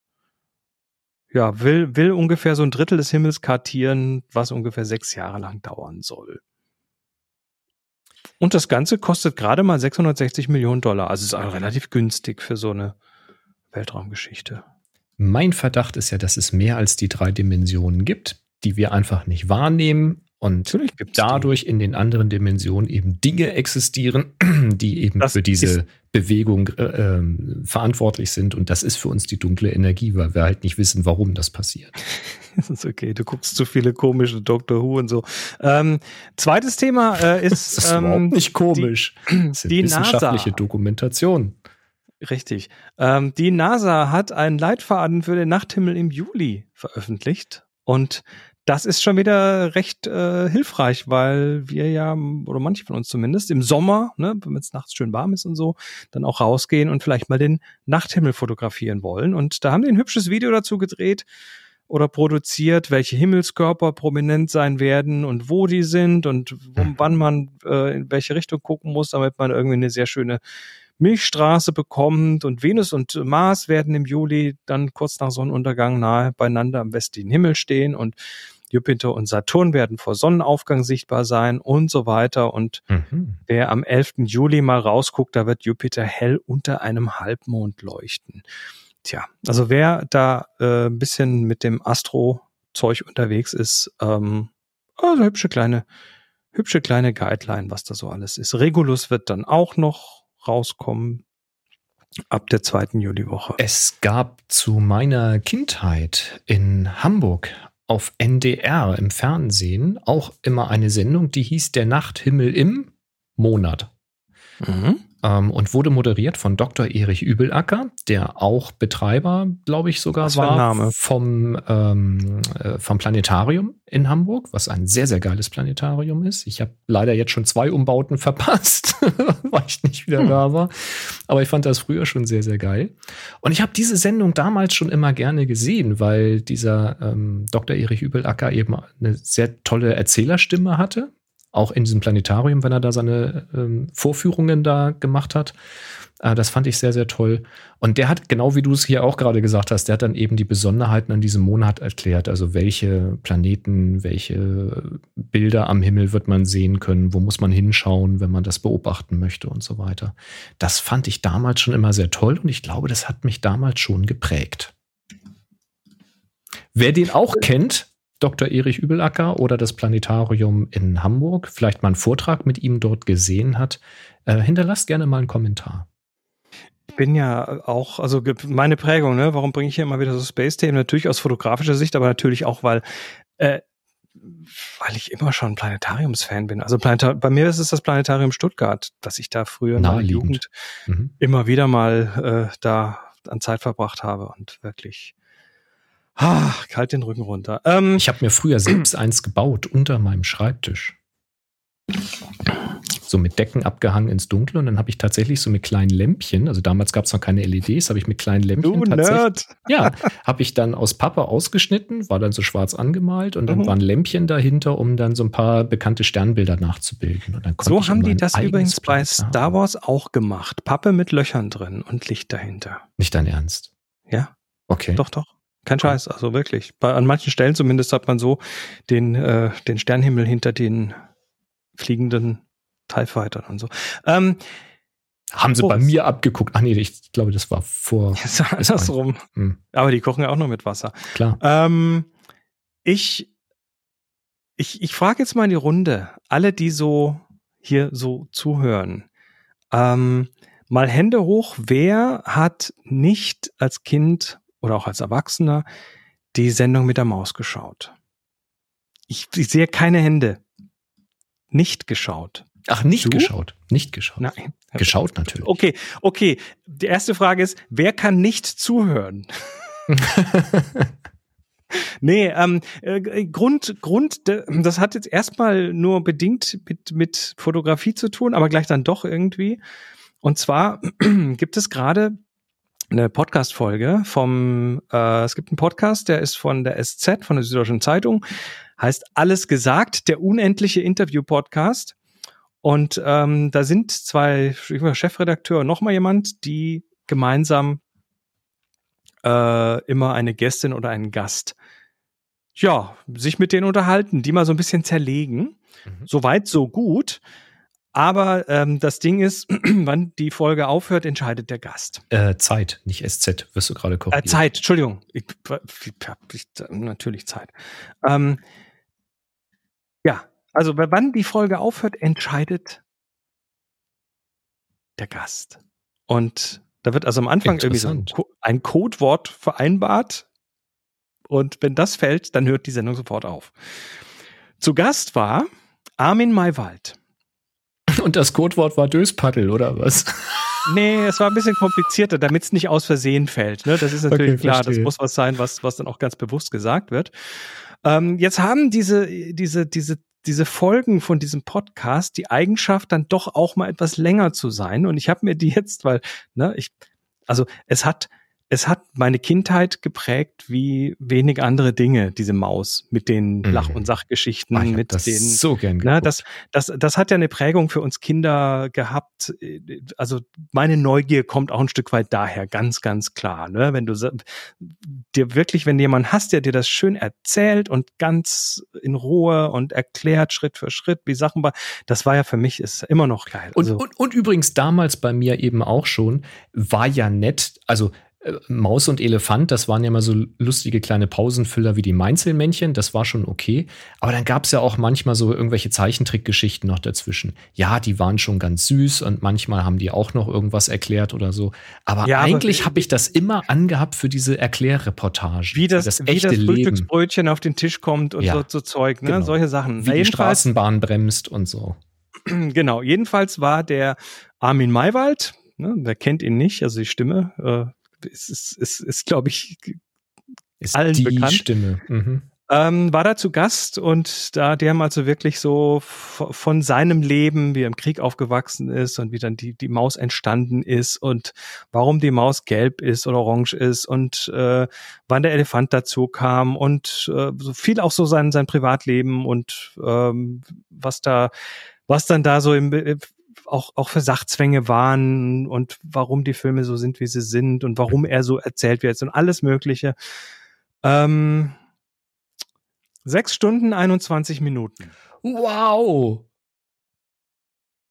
ja, will, will ungefähr so ein Drittel des Himmels kartieren, was ungefähr sechs Jahre lang dauern soll. Und das Ganze kostet gerade mal 660 Millionen Dollar. Also ist auch relativ günstig für so eine Weltraumgeschichte. Mein Verdacht ist ja, dass es mehr als die drei Dimensionen gibt, die wir einfach nicht wahrnehmen und dadurch die. in den anderen Dimensionen eben Dinge existieren, [clears throat] die eben das für diese Bewegung äh, äh, verantwortlich sind. Und das ist für uns die dunkle Energie, weil wir halt nicht wissen, warum das passiert. [laughs] das ist okay, du guckst zu viele komische Doctor Who und so. Ähm, zweites Thema äh, ist. [laughs] das ist ähm, überhaupt nicht komisch. Die, [clears throat] das ist die wissenschaftliche NASA. Dokumentation. Richtig. Ähm, die NASA hat einen Leitfaden für den Nachthimmel im Juli veröffentlicht. Und das ist schon wieder recht äh, hilfreich, weil wir ja, oder manche von uns zumindest, im Sommer, ne, wenn es nachts schön warm ist und so, dann auch rausgehen und vielleicht mal den Nachthimmel fotografieren wollen. Und da haben die ein hübsches Video dazu gedreht oder produziert, welche Himmelskörper prominent sein werden und wo die sind und mhm. wann man äh, in welche Richtung gucken muss, damit man irgendwie eine sehr schöne Milchstraße bekommt und Venus und Mars werden im Juli dann kurz nach Sonnenuntergang nahe beieinander am westlichen Himmel stehen und Jupiter und Saturn werden vor Sonnenaufgang sichtbar sein und so weiter. Und mhm. wer am 11. Juli mal rausguckt, da wird Jupiter hell unter einem Halbmond leuchten. Tja, also wer da äh, ein bisschen mit dem Astro-Zeug unterwegs ist, ähm, also hübsche kleine, hübsche kleine Guideline, was da so alles ist. Regulus wird dann auch noch rauskommen ab der zweiten Juliwoche. Es gab zu meiner Kindheit in Hamburg auf NDR im Fernsehen auch immer eine Sendung, die hieß Der Nachthimmel im Monat. Mhm ähm, und wurde moderiert von Dr. Erich Übelacker, der auch Betreiber, glaube ich, sogar war, Name? Vom, ähm, äh, vom Planetarium in Hamburg, was ein sehr, sehr geiles Planetarium ist. Ich habe leider jetzt schon zwei Umbauten [laughs] verpasst, weil ich nicht wieder hm. da war. Aber ich fand das früher schon sehr, sehr geil. Und ich habe diese Sendung damals schon immer gerne gesehen, weil dieser ähm, Dr. Erich Übelacker eben eine sehr tolle Erzählerstimme hatte auch in diesem Planetarium, wenn er da seine ähm, Vorführungen da gemacht hat. Äh, das fand ich sehr, sehr toll. Und der hat, genau wie du es hier auch gerade gesagt hast, der hat dann eben die Besonderheiten an diesem Monat erklärt. Also welche Planeten, welche Bilder am Himmel wird man sehen können, wo muss man hinschauen, wenn man das beobachten möchte und so weiter. Das fand ich damals schon immer sehr toll und ich glaube, das hat mich damals schon geprägt. Wer den auch kennt, Dr. Erich Übelacker oder das Planetarium in Hamburg, vielleicht mal einen Vortrag mit ihm dort gesehen hat, äh, hinterlasst gerne mal einen Kommentar. Ich bin ja auch, also meine Prägung, ne? Warum bringe ich hier immer wieder so Space-Themen? Natürlich aus fotografischer Sicht, aber natürlich auch, weil äh, weil ich immer schon Planetariumsfan bin. Also Planetar bei mir ist es das Planetarium Stuttgart, dass ich da früher in meiner Jugend mhm. immer wieder mal äh, da an Zeit verbracht habe und wirklich Ah, kalt den Rücken runter. Ähm, ich habe mir früher selbst eins gebaut unter meinem Schreibtisch. So mit Decken abgehangen ins Dunkle und dann habe ich tatsächlich so mit kleinen Lämpchen, also damals gab es noch keine LEDs, habe ich mit kleinen Lämpchen du Nerd. ja, habe ich dann aus Pappe ausgeschnitten, war dann so schwarz angemalt und dann mhm. waren Lämpchen dahinter, um dann so ein paar bekannte Sternbilder nachzubilden. so haben die das übrigens bei Star Wars auch gemacht. Pappe mit Löchern drin und Licht dahinter. Nicht dein Ernst? Ja. Okay. Doch, doch. Kein Scheiß, also wirklich. Bei, an manchen Stellen zumindest hat man so den, äh, den Sternhimmel hinter den fliegenden TIE Fightern und so. Ähm, haben sie oh, bei mir abgeguckt? Ach nee, ich glaube, das war vor. [laughs] Das war andersrum. Hm. Aber die kochen ja auch nur mit Wasser. Klar. Ähm, ich ich, ich frage jetzt mal in die Runde, alle, die so hier so zuhören, ähm, mal Hände hoch, wer hat nicht als Kind oder auch als Erwachsener die Sendung mit der Maus geschaut. Ich, ich sehe keine Hände. Nicht geschaut. Ach, nicht du? geschaut. Nicht geschaut. Nein. Geschaut natürlich. Okay, okay. Die erste Frage ist, wer kann nicht zuhören? [laughs] nee, ähm, äh, Grund, Grund, das hat jetzt erstmal nur bedingt mit, mit Fotografie zu tun, aber gleich dann doch irgendwie. Und zwar [clears throat] gibt es gerade eine Podcast-Folge vom, äh, es gibt einen Podcast, der ist von der SZ, von der Süddeutschen Zeitung, heißt Alles gesagt, der unendliche Interview-Podcast. Und ähm, da sind zwei Chefredakteure und nochmal jemand, die gemeinsam äh, immer eine Gästin oder einen Gast, ja, sich mit denen unterhalten, die mal so ein bisschen zerlegen. Mhm. Soweit, so gut. Aber ähm, das Ding ist, [clears throat] wann die Folge aufhört, entscheidet der Gast. Äh, Zeit, nicht SZ, wirst du gerade korrigieren. Äh, Zeit, Entschuldigung. Ich, ich, natürlich Zeit. Ähm, ja, also wann die Folge aufhört, entscheidet der Gast. Und da wird also am Anfang irgendwie so ein, ein Codewort vereinbart. Und wenn das fällt, dann hört die Sendung sofort auf. Zu Gast war Armin Maywald. [laughs] Und das Codewort war Döspaddel, oder was? Nee, es war ein bisschen komplizierter, damit es nicht aus Versehen fällt. Ne? Das ist natürlich okay, klar, verstehe. das muss was sein, was, was dann auch ganz bewusst gesagt wird. Ähm, jetzt haben diese, diese, diese, diese Folgen von diesem Podcast die Eigenschaft, dann doch auch mal etwas länger zu sein. Und ich habe mir die jetzt, weil, ne, ich, also es hat es hat meine Kindheit geprägt wie wenig andere Dinge, diese Maus mit den mhm. Lach- und Sachgeschichten, Ach, mit das den. So gern na, das, das, das hat ja eine Prägung für uns Kinder gehabt. Also meine Neugier kommt auch ein Stück weit daher, ganz, ganz klar. Ne? Wenn du dir wirklich, wenn jemand hast, der dir das schön erzählt und ganz in Ruhe und erklärt Schritt für Schritt, wie Sachen war, das war ja für mich ist immer noch geil. Und, also, und, und übrigens damals bei mir eben auch schon, war ja nett, also Maus und Elefant, das waren ja mal so lustige kleine Pausenfüller wie die Mainzelmännchen, das war schon okay. Aber dann gab es ja auch manchmal so irgendwelche Zeichentrickgeschichten noch dazwischen. Ja, die waren schon ganz süß und manchmal haben die auch noch irgendwas erklärt oder so. Aber ja, eigentlich habe ich das immer angehabt für diese Erklärreportage. Wie das, das wie echte das Frühstücksbrötchen auf den Tisch kommt und ja, so, so, Zeug, ne? Genau. solche Sachen. Wie Na, die Straßenbahn bremst und so. [clears throat] Genau, jedenfalls war der Armin Maywald, ne, wer kennt ihn nicht, also die Stimme, äh, ist, ist, ist, ist glaube ich, ist allen die bekannt. Stimme. Mhm. Ähm, war da zu Gast und da die haben also wirklich so von seinem Leben, wie er im Krieg aufgewachsen ist und wie dann die, die Maus entstanden ist und warum die Maus gelb ist oder orange ist und äh, wann der Elefant dazu kam und äh, so viel auch so sein, sein Privatleben und ähm, was da, was dann da so im, auch, auch für Sachzwänge waren und warum die Filme so sind, wie sie sind und warum er so erzählt wird und alles Mögliche. Ähm, sechs Stunden, 21 Minuten. Wow!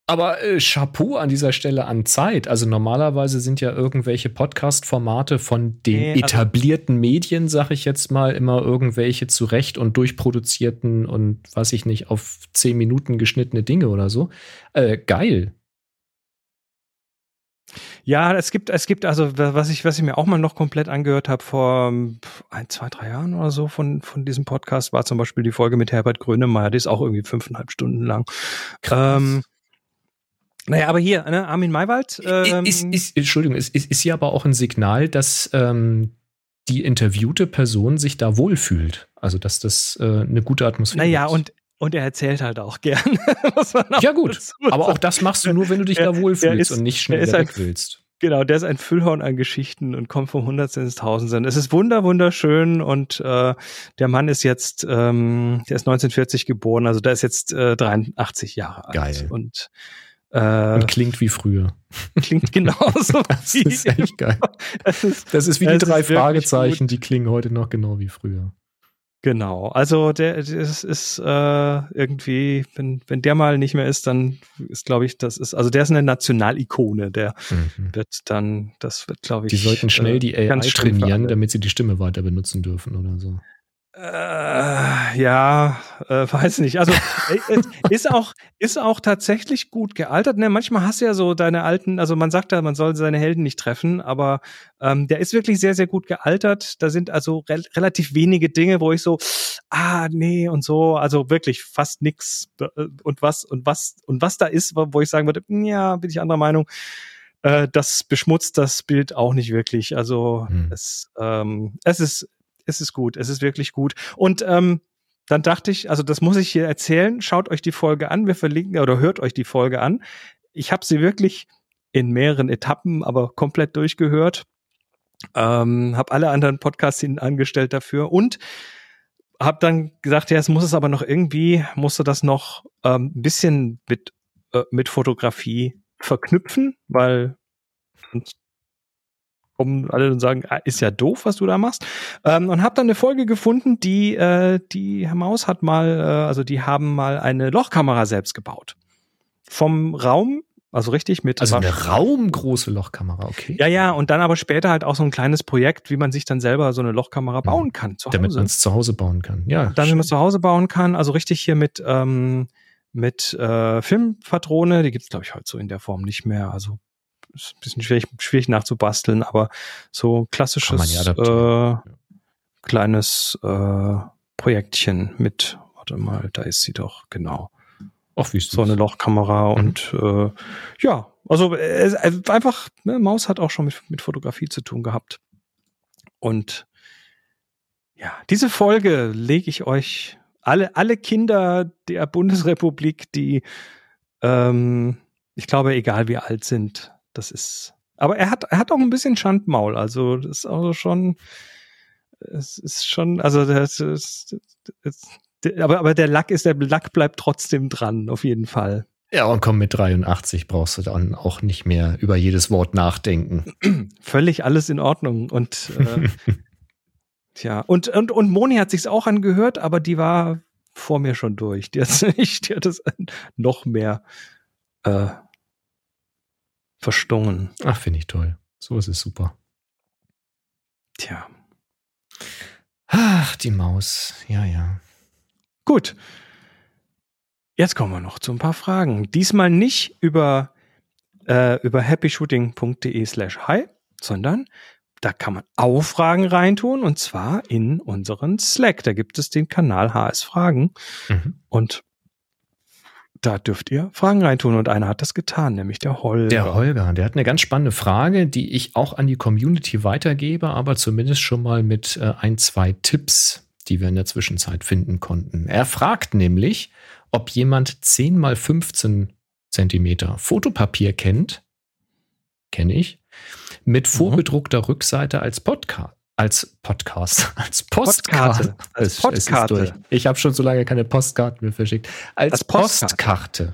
Aber äh, Chapeau an dieser Stelle an Zeit. Also normalerweise sind ja irgendwelche Podcast-Formate von den nee, also etablierten Medien, sag ich jetzt mal, immer irgendwelche zurecht und durchproduzierten und weiß ich nicht, auf zehn Minuten geschnittene Dinge oder so. Äh, geil. Ja, es gibt, es gibt also, was ich, was ich mir auch mal noch komplett angehört habe vor ein, zwei, drei Jahren oder so von, von diesem Podcast, war zum Beispiel die Folge mit Herbert Grönemeyer, die ist auch irgendwie fünfeinhalb Stunden lang. Krass. Ähm, naja, aber hier, ne, Armin Maywald. Ähm, ist, ist, Entschuldigung, ist, ist, ist hier aber auch ein Signal, dass ähm, die interviewte Person sich da wohlfühlt. Also, dass das äh, eine gute Atmosphäre naja, ist. Naja, und und er erzählt halt auch gern. [laughs] ja, gut. Aber auch das machst du nur, wenn du dich da wohlfühlst ist, und nicht schnell weg willst. Genau, der ist ein Füllhorn an Geschichten und kommt vom Hundertsten ins Tausendsten. Es ist wunder, wunderschön und äh, der Mann ist jetzt, ähm, der ist 1940 geboren, also der ist jetzt äh, 83 Jahre alt. Geil. Und äh, und klingt wie früher. Klingt genauso. [laughs] das ist echt geil. Das ist, das ist wie die drei Fragezeichen, die klingen heute noch genau wie früher. Genau, also der das ist äh, irgendwie, wenn, wenn der mal nicht mehr ist, dann ist, glaube ich, das ist, also der ist eine Nationalikone, der mhm. wird dann, das wird, glaube ich. Die sollten schnell die AI trainieren, damit sie die Stimme weiter benutzen dürfen oder so. Äh, ja, äh, weiß nicht. Also äh, ist auch ist auch tatsächlich gut gealtert. Ne, manchmal hast du ja so deine alten, also man sagt ja, man soll seine Helden nicht treffen, aber ähm, der ist wirklich sehr sehr gut gealtert. Da sind also re relativ wenige Dinge, wo ich so ah nee und so, also wirklich fast nix äh, und was und was und was da ist, wo ich sagen würde, ja, bin ich anderer Meinung. Äh, das beschmutzt das Bild auch nicht wirklich. Also hm. es, ähm, es ist es ist gut, es ist wirklich gut. Und ähm, dann dachte ich, also das muss ich hier erzählen, schaut euch die Folge an, wir verlinken oder hört euch die Folge an. Ich habe sie wirklich in mehreren Etappen, aber komplett durchgehört. Ähm, habe alle anderen Podcasts angestellt dafür und habe dann gesagt, ja, es muss es aber noch irgendwie, musste das noch ähm, ein bisschen mit, äh, mit Fotografie verknüpfen, weil sonst kommen alle und sagen, ah, ist ja doof, was du da machst. Ähm, und habe dann eine Folge gefunden, die äh, die Herr Maus hat mal, äh, also die haben mal eine Lochkamera selbst gebaut. Vom Raum also richtig mit. Also eine raumgroße Lochkamera, okay. Ja, ja, und dann aber später halt auch so ein kleines Projekt, wie man sich dann selber so eine Lochkamera mhm. bauen kann. Zu. Damit man es zu Hause bauen kann, ja. Dann, wenn man es zu Hause bauen kann, also richtig hier mit, ähm, mit äh, Filmpatrone, die gibt's glaube ich, heute so in der Form nicht mehr. Also ist ein bisschen schwierig, schwierig nachzubasteln, aber so klassisches ja äh, kleines äh, Projektchen mit, warte mal, da ist sie doch, genau. Ach, wie so eine Lochkamera mhm. und äh, ja, also äh, äh, einfach, ne, Maus hat auch schon mit, mit Fotografie zu tun gehabt. Und ja, diese Folge lege ich euch alle, alle Kinder der Bundesrepublik, die ähm, ich glaube, egal wie alt sind, das ist. Aber er hat, er hat auch ein bisschen Schandmaul. Also das ist also schon. Es ist schon, also das ist, das, aber, aber der Lack ist, der Lack bleibt trotzdem dran, auf jeden Fall. Ja, und komm, mit 83 brauchst du dann auch nicht mehr über jedes Wort nachdenken. [clears throat] Völlig alles in Ordnung. Und äh, [laughs] tja, und, und, und Moni hat sich's auch angehört, aber die war vor mir schon durch. Die hat, nicht, [laughs] die hat es noch mehr äh, verstungen. Ach, finde ich toll. So ist es super. Tja. Ach, die Maus. Ja, ja. Gut. Jetzt kommen wir noch zu ein paar Fragen. Diesmal nicht über, äh, über happyshooting.de slash hi, sondern da kann man auch Fragen reintun und zwar in unseren Slack. Da gibt es den Kanal HS Fragen mhm. und da dürft ihr Fragen reintun und einer hat das getan, nämlich der Holger. Der Holger, der hat eine ganz spannende Frage, die ich auch an die Community weitergebe, aber zumindest schon mal mit äh, ein, zwei Tipps, die wir in der Zwischenzeit finden konnten. Er fragt nämlich, ob jemand 10 mal 15 Zentimeter Fotopapier kennt. Kenne ich. Mit mhm. vorbedruckter. Rückseite als Podcast als Podcast, [laughs] als Postkarte. Als Postkarte. Ich habe schon so lange keine Postkarten mehr verschickt. Als, als Postkarte.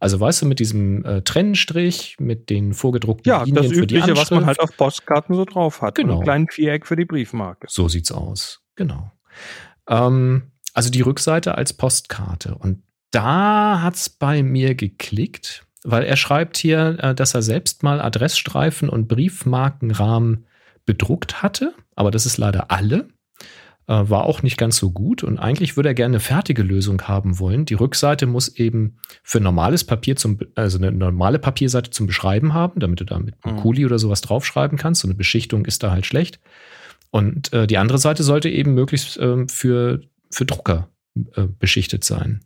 Also weißt du, mit diesem äh, Trennstrich, mit den vorgedruckten ja, Linien das für Übliche, die was man halt auf Postkarten so drauf hat. Genau. Ein kleinen Viereck für die Briefmarke. So sieht's aus. Genau. Ähm, also die Rückseite als Postkarte. Und da hat's bei mir geklickt, weil er schreibt hier, äh, dass er selbst mal Adressstreifen und Briefmarkenrahmen bedruckt hatte, aber das ist leider alle. Äh, war auch nicht ganz so gut und eigentlich würde er gerne eine fertige Lösung haben wollen. Die Rückseite muss eben für normales Papier zum, also eine normale Papierseite zum Beschreiben haben, damit du da mit einem mhm. Kuli oder sowas draufschreiben kannst. So eine Beschichtung ist da halt schlecht. Und äh, die andere Seite sollte eben möglichst äh, für, für Drucker äh, beschichtet sein.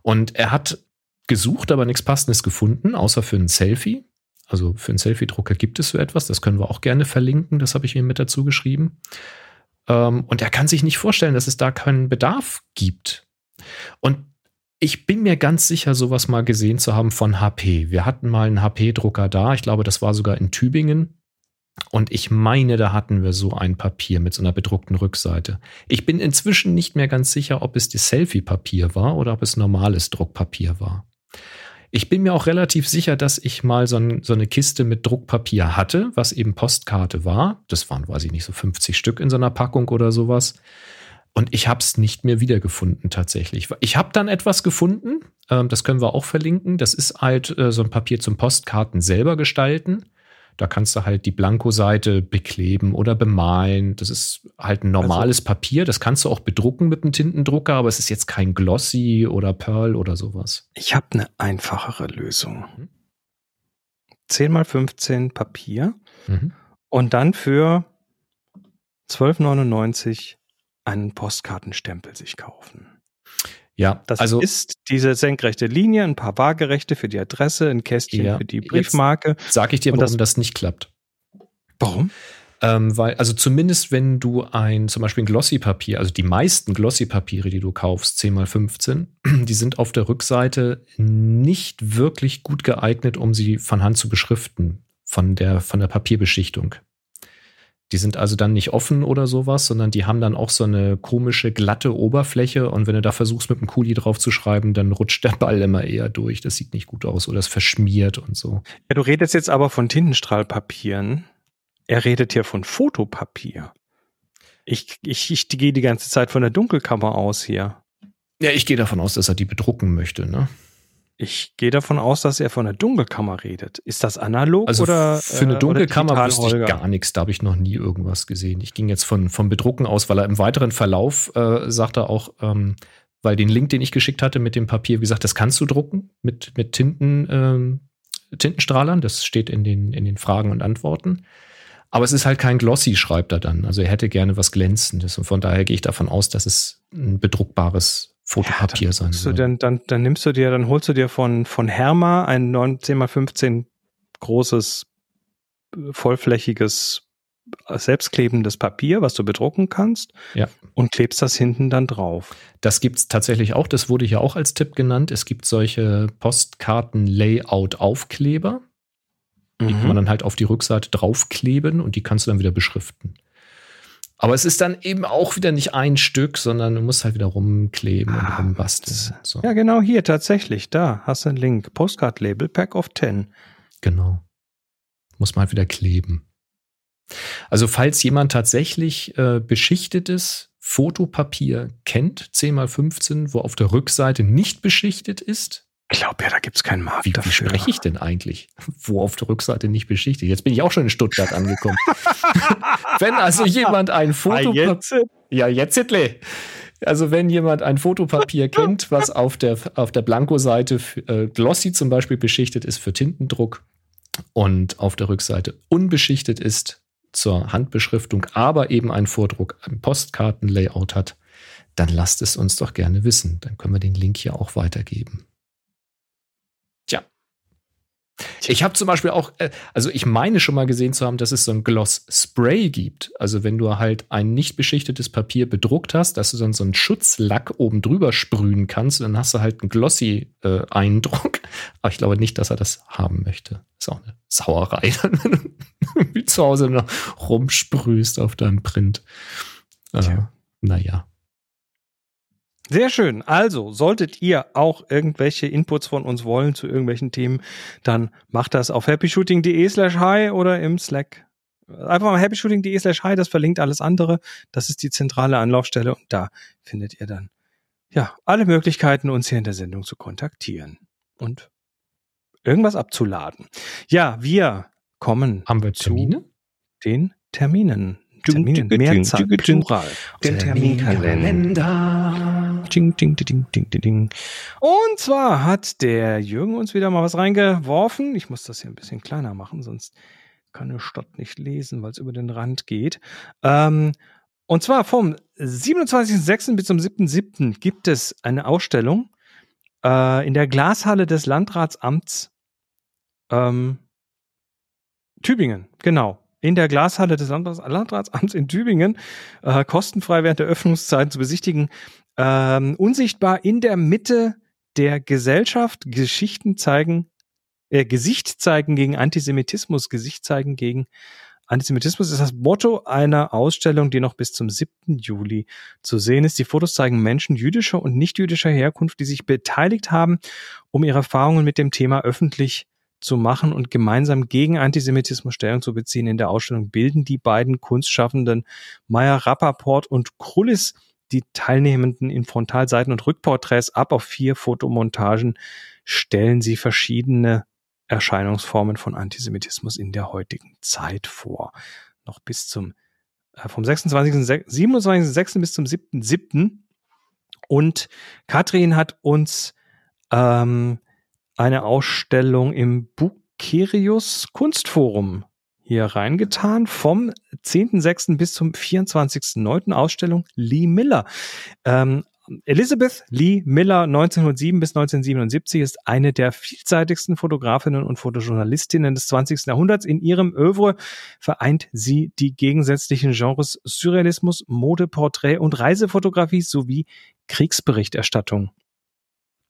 Und er hat gesucht, aber nichts Passendes gefunden, außer für ein Selfie. Also für einen Selfie-Drucker gibt es so etwas, das können wir auch gerne verlinken, das habe ich ihm mit dazu geschrieben. Ähm, und er kann sich nicht vorstellen, dass es da keinen Bedarf gibt. Und ich bin mir ganz sicher, sowas mal gesehen zu haben von HP. Wir hatten mal einen HP-Drucker da, ich glaube, das war sogar in Tübingen. Und ich meine, da hatten wir so ein Papier mit so einer bedruckten Rückseite. Ich bin inzwischen nicht mehr ganz sicher, ob es die Selfie-Papier war oder ob es normales Druckpapier war. Ich bin mir auch relativ sicher, dass ich mal so, ein, so, eine Kiste mit Druckpapier hatte, was eben Postkarte war. Das waren, weiß ich nicht, so 50 Stück in so einer Packung oder sowas. Und ich habe es nicht mehr wiedergefunden tatsächlich. Ich habe dann etwas gefunden, ähm, das können wir auch verlinken. Das ist halt äh, so ein Papier zum Postkarten selber gestalten. Da kannst du halt die Blankoseite bekleben oder bemalen. Das ist halt ein normales also, Papier. Das kannst du auch bedrucken mit einem Tintendrucker, aber es ist jetzt kein Glossy oder Pearl oder sowas. Ich habe eine einfachere Lösung. Mhm. 10 mal 15 Papier mhm. und dann für 12,99 einen Postkartenstempel sich kaufen. Ja, das also ist diese senkrechte Linie, ein paar Waagerechte für die Adresse, ein Kästchen ja, für die Briefmarke. Sag ich dir, warum das, das, nicht klappt. Warum? Ähm, weil, also zumindest wenn du ein, zum Beispiel ein Glossy-Papier, also die meisten Glossy-Papiere, die du kaufst, 10 mal 15, [clears throat] die sind auf der Rückseite nicht wirklich gut geeignet, um sie von Hand zu beschriften, von der, von der Papierbeschichtung. Die sind also dann nicht offen oder sowas, sondern die haben dann auch so eine komische, glatte Oberfläche. Und wenn du da versuchst, mit einem Kuli drauf zu schreiben, dann rutscht der Ball immer eher durch. Das sieht nicht gut aus oder es verschmiert und so. Ja, du redest jetzt aber von Tintenstrahlpapieren. Er redet hier von Fotopapier. Ich, ich, ich gehe die ganze Zeit von der Dunkelkammer aus hier. Ja, ich gehe davon aus, dass er die bedrucken möchte, ne? Ich gehe davon aus, dass er von der Dunkelkammer redet. Ist das analog also oder für eine äh, Dunkelkammer wüsste ich gar nichts. Da habe ich noch nie irgendwas gesehen. Ich ging jetzt von vom Bedrucken aus, weil er im weiteren Verlauf äh, sagt er auch, ähm, weil den Link, den ich geschickt hatte mit dem Papier, wie gesagt, das kannst du drucken mit mit Tinten ähm, Tintenstrahlern. Das steht in den in den Fragen und Antworten. Aber es ist halt kein Glossy, schreibt er dann. Also er hätte gerne was Glänzendes. Und von daher gehe ich davon aus, dass es ein bedruckbares Fotopapier ja, sein soll. Dann, dann, dann nimmst du dir, dann holst du dir von, von Herma ein 19 x 15 großes, vollflächiges, selbstklebendes Papier, was du bedrucken kannst. Ja. Und klebst das hinten dann drauf. Das gibt es tatsächlich auch. Das wurde hier auch als Tipp genannt. Es gibt solche Postkarten-Layout-Aufkleber. Die mhm. kann man dann halt auf die Rückseite draufkleben und die kannst du dann wieder beschriften. Aber es ist dann eben auch wieder nicht ein Stück, sondern du musst halt wieder rumkleben ah, und rumbasteln. So. Ja, genau hier, tatsächlich. Da hast du einen Link. Postcard-Label, Pack of 10. Genau. Muss man halt wieder kleben. Also, falls jemand tatsächlich äh, beschichtetes Fotopapier kennt, 10x15, wo auf der Rückseite nicht beschichtet ist, glaube ja, da gibt es keinen Markt wie, dafür. Wie spreche ich denn eigentlich? Wo auf der Rückseite nicht beschichtet? Jetzt bin ich auch schon in Stuttgart angekommen. [laughs] wenn also jemand ein Fotopapier. Ja, jetzt Hitley. Also wenn jemand ein Fotopapier [laughs] kennt, was auf der, auf der Blanko-Seite äh, glossy zum Beispiel beschichtet ist für Tintendruck und auf der Rückseite unbeschichtet ist zur Handbeschriftung, aber eben ein Vordruck, ein Postkartenlayout hat, dann lasst es uns doch gerne wissen. Dann können wir den Link hier auch weitergeben. Ich habe zum Beispiel auch, äh, also ich meine schon mal gesehen zu haben, dass es so ein Gloss Spray gibt. Also wenn du halt ein nicht beschichtetes Papier bedruckt hast, dass du dann so einen Schutzlack oben drüber sprühen kannst, dann hast du halt einen glossy äh, Eindruck. [laughs] Aber ich glaube nicht, dass er das haben möchte. Ist auch eine Sauerei, [laughs] wenn du [laughs] zu Hause noch rumsprühst auf deinem Print. Äh, naja. Sehr schön. Also, solltet ihr auch irgendwelche Inputs von uns wollen zu irgendwelchen Themen, dann macht das auf happyshooting.de slash hi oder im Slack. Einfach mal happyshooting.de slash hi, das verlinkt alles andere. Das ist die zentrale Anlaufstelle und da findet ihr dann ja alle Möglichkeiten, uns hier in der Sendung zu kontaktieren und irgendwas abzuladen. Ja, wir kommen Haben wir Termine? zu den Terminen. Mehrzahl, Plural. Der Terminkalender. Ding, ding, ding, ding, ding, ding. Und zwar hat der Jürgen uns wieder mal was reingeworfen. Ich muss das hier ein bisschen kleiner machen, sonst kann der Stott nicht lesen, weil es über den Rand geht. Ähm, und zwar vom 27.06. bis zum 7.07. gibt es eine Ausstellung äh, in der Glashalle des Landratsamts ähm, Tübingen, genau in der Glashalle des Landratsamts in Tübingen äh, kostenfrei während der Öffnungszeiten zu besichtigen. Ähm, unsichtbar in der Mitte der Gesellschaft Geschichten zeigen, äh, Gesicht zeigen gegen Antisemitismus, Gesicht zeigen gegen Antisemitismus ist das Motto einer Ausstellung, die noch bis zum 7. Juli zu sehen ist. Die Fotos zeigen Menschen jüdischer und nicht jüdischer Herkunft, die sich beteiligt haben, um ihre Erfahrungen mit dem Thema öffentlich zu machen und gemeinsam gegen Antisemitismus Stellung zu beziehen. In der Ausstellung bilden die beiden Kunstschaffenden Meyer Rappaport und Krullis die Teilnehmenden in Frontalseiten und Rückporträts ab. Auf vier Fotomontagen stellen sie verschiedene Erscheinungsformen von Antisemitismus in der heutigen Zeit vor. Noch bis zum äh, vom 26. 27.06. bis zum 7.07. Und Katrin hat uns ähm, eine Ausstellung im Bukerius Kunstforum hier reingetan. Vom 10.06. bis zum 24.09. Ausstellung Lee Miller. Ähm, Elizabeth Lee Miller 1907 bis 1977 ist eine der vielseitigsten Fotografinnen und Fotojournalistinnen des 20. Jahrhunderts. In ihrem Oeuvre vereint sie die gegensätzlichen Genres Surrealismus, Mode, Porträt und Reisefotografie sowie Kriegsberichterstattung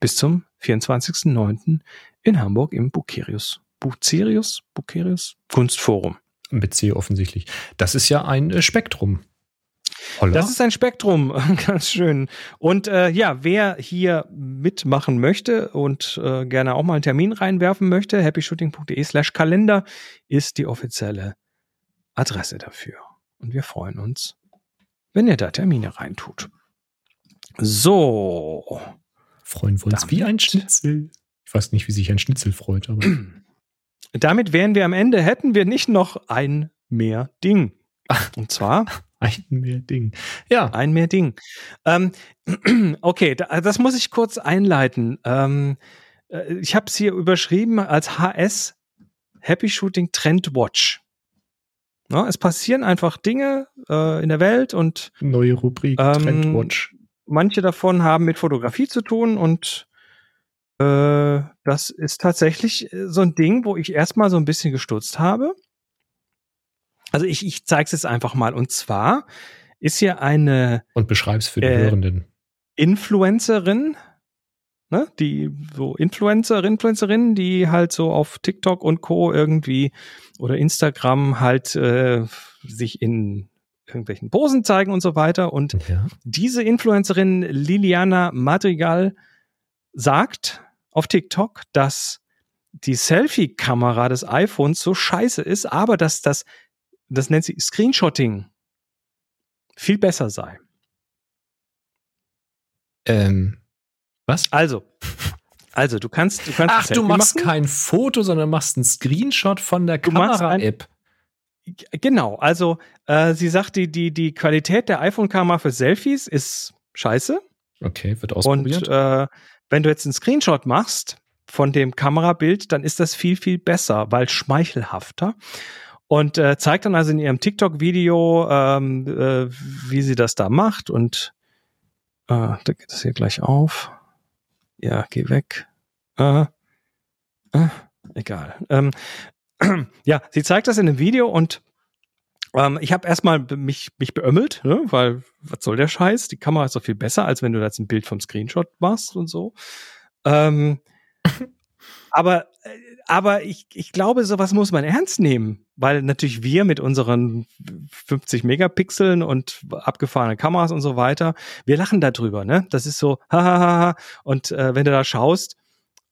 bis zum 24.09. in Hamburg im Bucerius. Bucerius? Bucerius? Kunstforum. Mit C offensichtlich. Das ist ja ein äh, Spektrum. Holla. Das ist ein Spektrum, [laughs] ganz schön. Und äh, ja, wer hier mitmachen möchte und äh, gerne auch mal einen Termin reinwerfen möchte, happyshooting.de slash Kalender ist die offizielle Adresse dafür. Und wir freuen uns, wenn ihr da Termine reintut. So. Freuen wir uns damit, wie ein Schnitzel. Ich weiß nicht, wie sich ein Schnitzel freut, aber. [clears throat] Damit wären wir am Ende, hätten wir nicht noch ein mehr Ding. [laughs] Und zwar. Ein mehr Ding. Ja. Ein mehr Ding. Ähm, [clears throat] okay, das muss ich kurz einleiten. Ähm, äh, ich habe es hier überschrieben als HS Happy Shooting Trend Watch. Ja, es passieren einfach Dinge äh, in der Welt und neue Rubrik ähm, Trend Watch manche davon haben mit Fotografie zu tun und äh, das ist tatsächlich äh, so ein Ding, wo ich erstmal so ein bisschen gestutzt habe. Also ich, ich zeige es jetzt einfach mal. Und zwar ist hier eine und beschreib's für die äh, Hörenden Influencerin, ne, die so Influencer, Influencerinnen, die halt so auf TikTok und Co. irgendwie oder Instagram halt äh, sich in irgendwelchen Posen zeigen und so weiter. Und ja. diese Influencerin Liliana Madrigal sagt auf TikTok, dass die Selfie-Kamera des iPhones so scheiße ist, aber dass das, das nennt sie Screenshotting, viel besser sei. Ähm, was? Also, also du kannst, du kannst. Ach, du machst machen. kein Foto, sondern machst einen Screenshot von der Kamera-App. Genau, also äh, sie sagt, die, die, die Qualität der iPhone-Kamera für Selfies ist scheiße. Okay, wird ausprobiert. Und äh, wenn du jetzt einen Screenshot machst von dem Kamerabild, dann ist das viel, viel besser, weil schmeichelhafter. Und äh, zeigt dann also in ihrem TikTok-Video, ähm, äh, wie sie das da macht. Und äh, da geht das hier gleich auf. Ja, geh weg. Äh, äh, egal. Ähm, [clears throat] ja, sie zeigt das in einem Video und ähm, ich habe erstmal mich, mich beömmelt, ne? weil was soll der Scheiß? Die Kamera ist doch viel besser, als wenn du jetzt ein Bild vom Screenshot machst und so. Ähm, [laughs] aber aber ich, ich glaube, sowas muss man ernst nehmen, weil natürlich wir mit unseren 50 Megapixeln und abgefahrenen Kameras und so weiter, wir lachen darüber, ne? Das ist so, hahaha. Und äh, wenn du da schaust,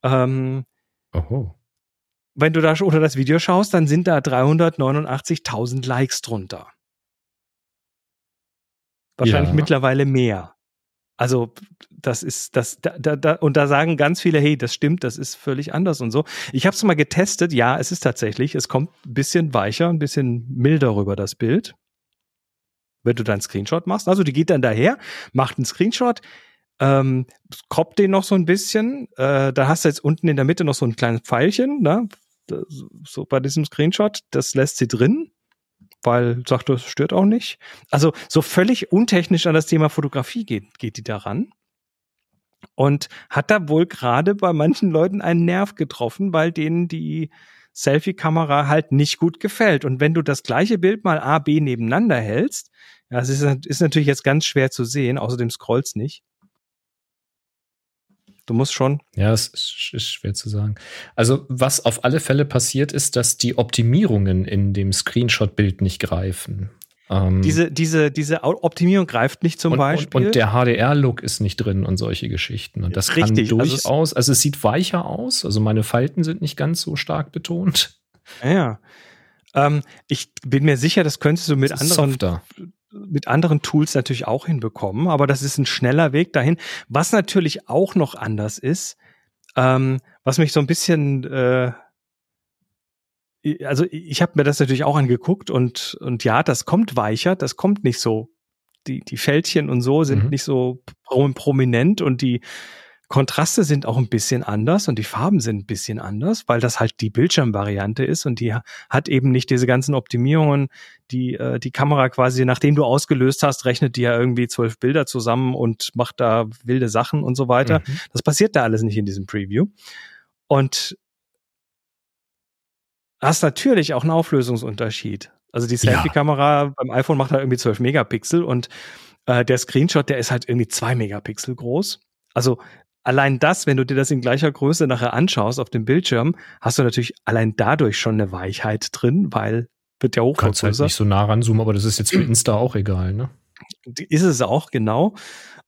ähm, Oho wenn du da unter das Video schaust, dann sind da 389.000 Likes drunter. Wahrscheinlich ja. mittlerweile mehr. Also das ist das da, da, da, und da sagen ganz viele, hey, das stimmt, das ist völlig anders und so. Ich habe es mal getestet, ja, es ist tatsächlich, es kommt ein bisschen weicher, ein bisschen milder rüber das Bild, wenn du deinen Screenshot machst. Also die geht dann daher, macht einen Screenshot, ähm, kroppt den noch so ein bisschen. Äh, da hast du jetzt unten in der Mitte noch so ein kleines Pfeilchen, ne? So bei diesem Screenshot, das lässt sie drin, weil sagt, das stört auch nicht. Also so völlig untechnisch an das Thema Fotografie geht, geht die daran. Und hat da wohl gerade bei manchen Leuten einen Nerv getroffen, weil denen die Selfie-Kamera halt nicht gut gefällt. Und wenn du das gleiche Bild mal A, B nebeneinander hältst, ja, es ist, ist natürlich jetzt ganz schwer zu sehen, außerdem scrollst nicht. Du musst schon. Ja, es ist schwer zu sagen. Also, was auf alle Fälle passiert, ist, dass die Optimierungen in dem Screenshot-Bild nicht greifen. Ähm diese, diese, diese Optimierung greift nicht zum und, Beispiel. Und, und der HDR-Look ist nicht drin und solche Geschichten. Und das Richtig, kann durchaus, also es, also es sieht weicher aus. Also meine Falten sind nicht ganz so stark betont. Ja. Ähm, ich bin mir sicher, das könntest du mit anderen softer mit anderen Tools natürlich auch hinbekommen, aber das ist ein schneller Weg dahin. Was natürlich auch noch anders ist, ähm, was mich so ein bisschen, äh, also ich habe mir das natürlich auch angeguckt und und ja, das kommt weicher, das kommt nicht so. Die die Fältchen und so sind mhm. nicht so prominent und die Kontraste sind auch ein bisschen anders und die Farben sind ein bisschen anders, weil das halt die Bildschirmvariante ist und die hat eben nicht diese ganzen Optimierungen, die äh, die Kamera quasi, nachdem du ausgelöst hast, rechnet die ja irgendwie zwölf Bilder zusammen und macht da wilde Sachen und so weiter. Mhm. Das passiert da alles nicht in diesem Preview. Und hast natürlich auch einen Auflösungsunterschied. Also die Selfie-Kamera ja. beim iPhone macht halt irgendwie 12 Megapixel und äh, der Screenshot, der ist halt irgendwie zwei Megapixel groß. Also allein das, wenn du dir das in gleicher Größe nachher anschaust auf dem Bildschirm, hast du natürlich allein dadurch schon eine Weichheit drin, weil wird ja hochvergrößert. Kannst halt nicht so nah ranzoomen, aber das ist jetzt für [clears throat] Insta auch egal, ne? Ist es auch, genau.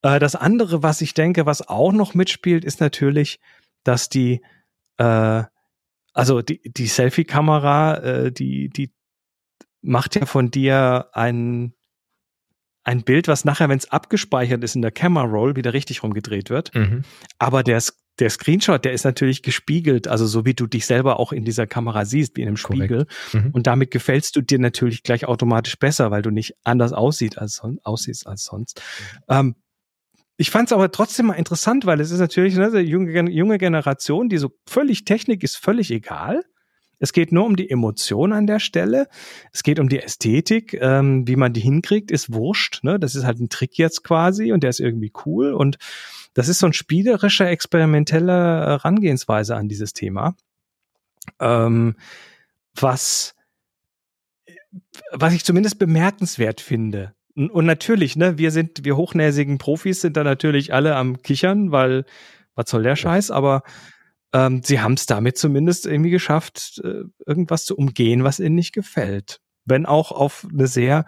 Äh, das andere, was ich denke, was auch noch mitspielt, ist natürlich, dass die, äh, also die, die Selfie-Kamera, äh, die, die macht ja von dir ein ein Bild, was nachher, wenn es abgespeichert ist in der Camera Roll, wieder richtig rumgedreht wird. Mhm. Aber der, der Screenshot, der ist natürlich gespiegelt, also so wie du dich selber auch in dieser Kamera siehst, wie in einem Spiegel. Mhm. Und damit gefällst du dir natürlich gleich automatisch besser, weil du nicht anders aussieht als, aussiehst als sonst. Mhm. Ähm, ich fand es aber trotzdem mal interessant, weil es ist natürlich ne, eine junge, junge Generation, die so völlig Technik ist völlig egal. Es geht nur um die Emotion an der Stelle. Es geht um die Ästhetik. Ähm, wie man die hinkriegt, ist wurscht. Ne? Das ist halt ein Trick jetzt quasi und der ist irgendwie cool. Und das ist so ein spielerischer, experimenteller Herangehensweise an dieses Thema. Ähm, was, was ich zumindest bemerkenswert finde. Und natürlich, ne, wir sind, wir hochnäsigen Profis sind da natürlich alle am Kichern, weil was soll der Scheiß, aber ähm, sie haben es damit zumindest irgendwie geschafft, äh, irgendwas zu umgehen, was ihnen nicht gefällt. Wenn auch auf eine sehr,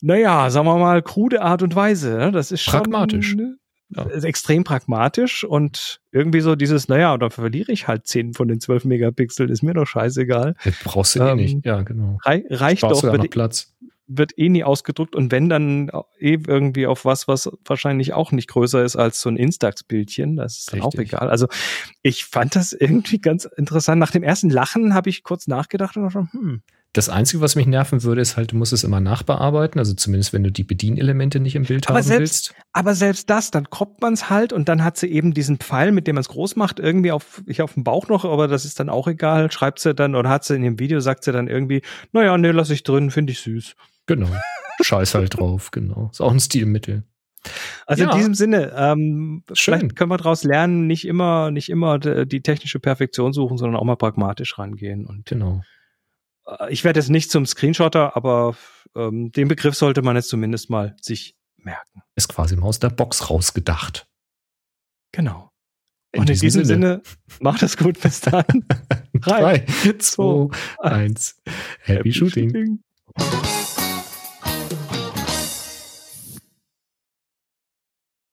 naja, sagen wir mal, krude Art und Weise. Ne? Das ist schon pragmatisch. Ne, ja. extrem pragmatisch und irgendwie so dieses, naja, dann verliere ich halt 10 von den 12 Megapixeln, ist mir doch scheißegal. Das brauchst du eh ähm, eh nicht, ja, genau. Rei reicht doch. Noch Platz wird eh nie ausgedruckt und wenn dann eh irgendwie auf was, was wahrscheinlich auch nicht größer ist als so ein Instax-Bildchen, das ist dann auch egal. Also ich fand das irgendwie ganz interessant. Nach dem ersten Lachen habe ich kurz nachgedacht und dachte, hm, Das Einzige, was mich nerven würde, ist halt, du musst es immer nachbearbeiten. Also zumindest, wenn du die Bedienelemente nicht im Bild aber haben selbst, willst. Aber selbst das, dann kroppt man es halt und dann hat sie eben diesen Pfeil, mit dem man es groß macht, irgendwie auf, ich auf dem Bauch noch, aber das ist dann auch egal. Schreibt sie dann oder hat sie in dem Video, sagt sie dann irgendwie, naja, nee, lass ich drin, finde ich süß. Genau. Scheiß halt drauf, genau. Ist auch ein Stilmittel. Also ja. in diesem Sinne, ähm, vielleicht können wir daraus lernen, nicht immer, nicht immer die technische Perfektion suchen, sondern auch mal pragmatisch rangehen. Und genau. Äh, ich werde jetzt nicht zum Screenshotter, aber ähm, den Begriff sollte man jetzt zumindest mal sich merken. Ist quasi mal aus der Box rausgedacht. Genau. In Und in diesem Sinne, Sinne macht es gut. Bis dann. [laughs] Drei, zwei, eins. Happy, Happy Shooting. shooting.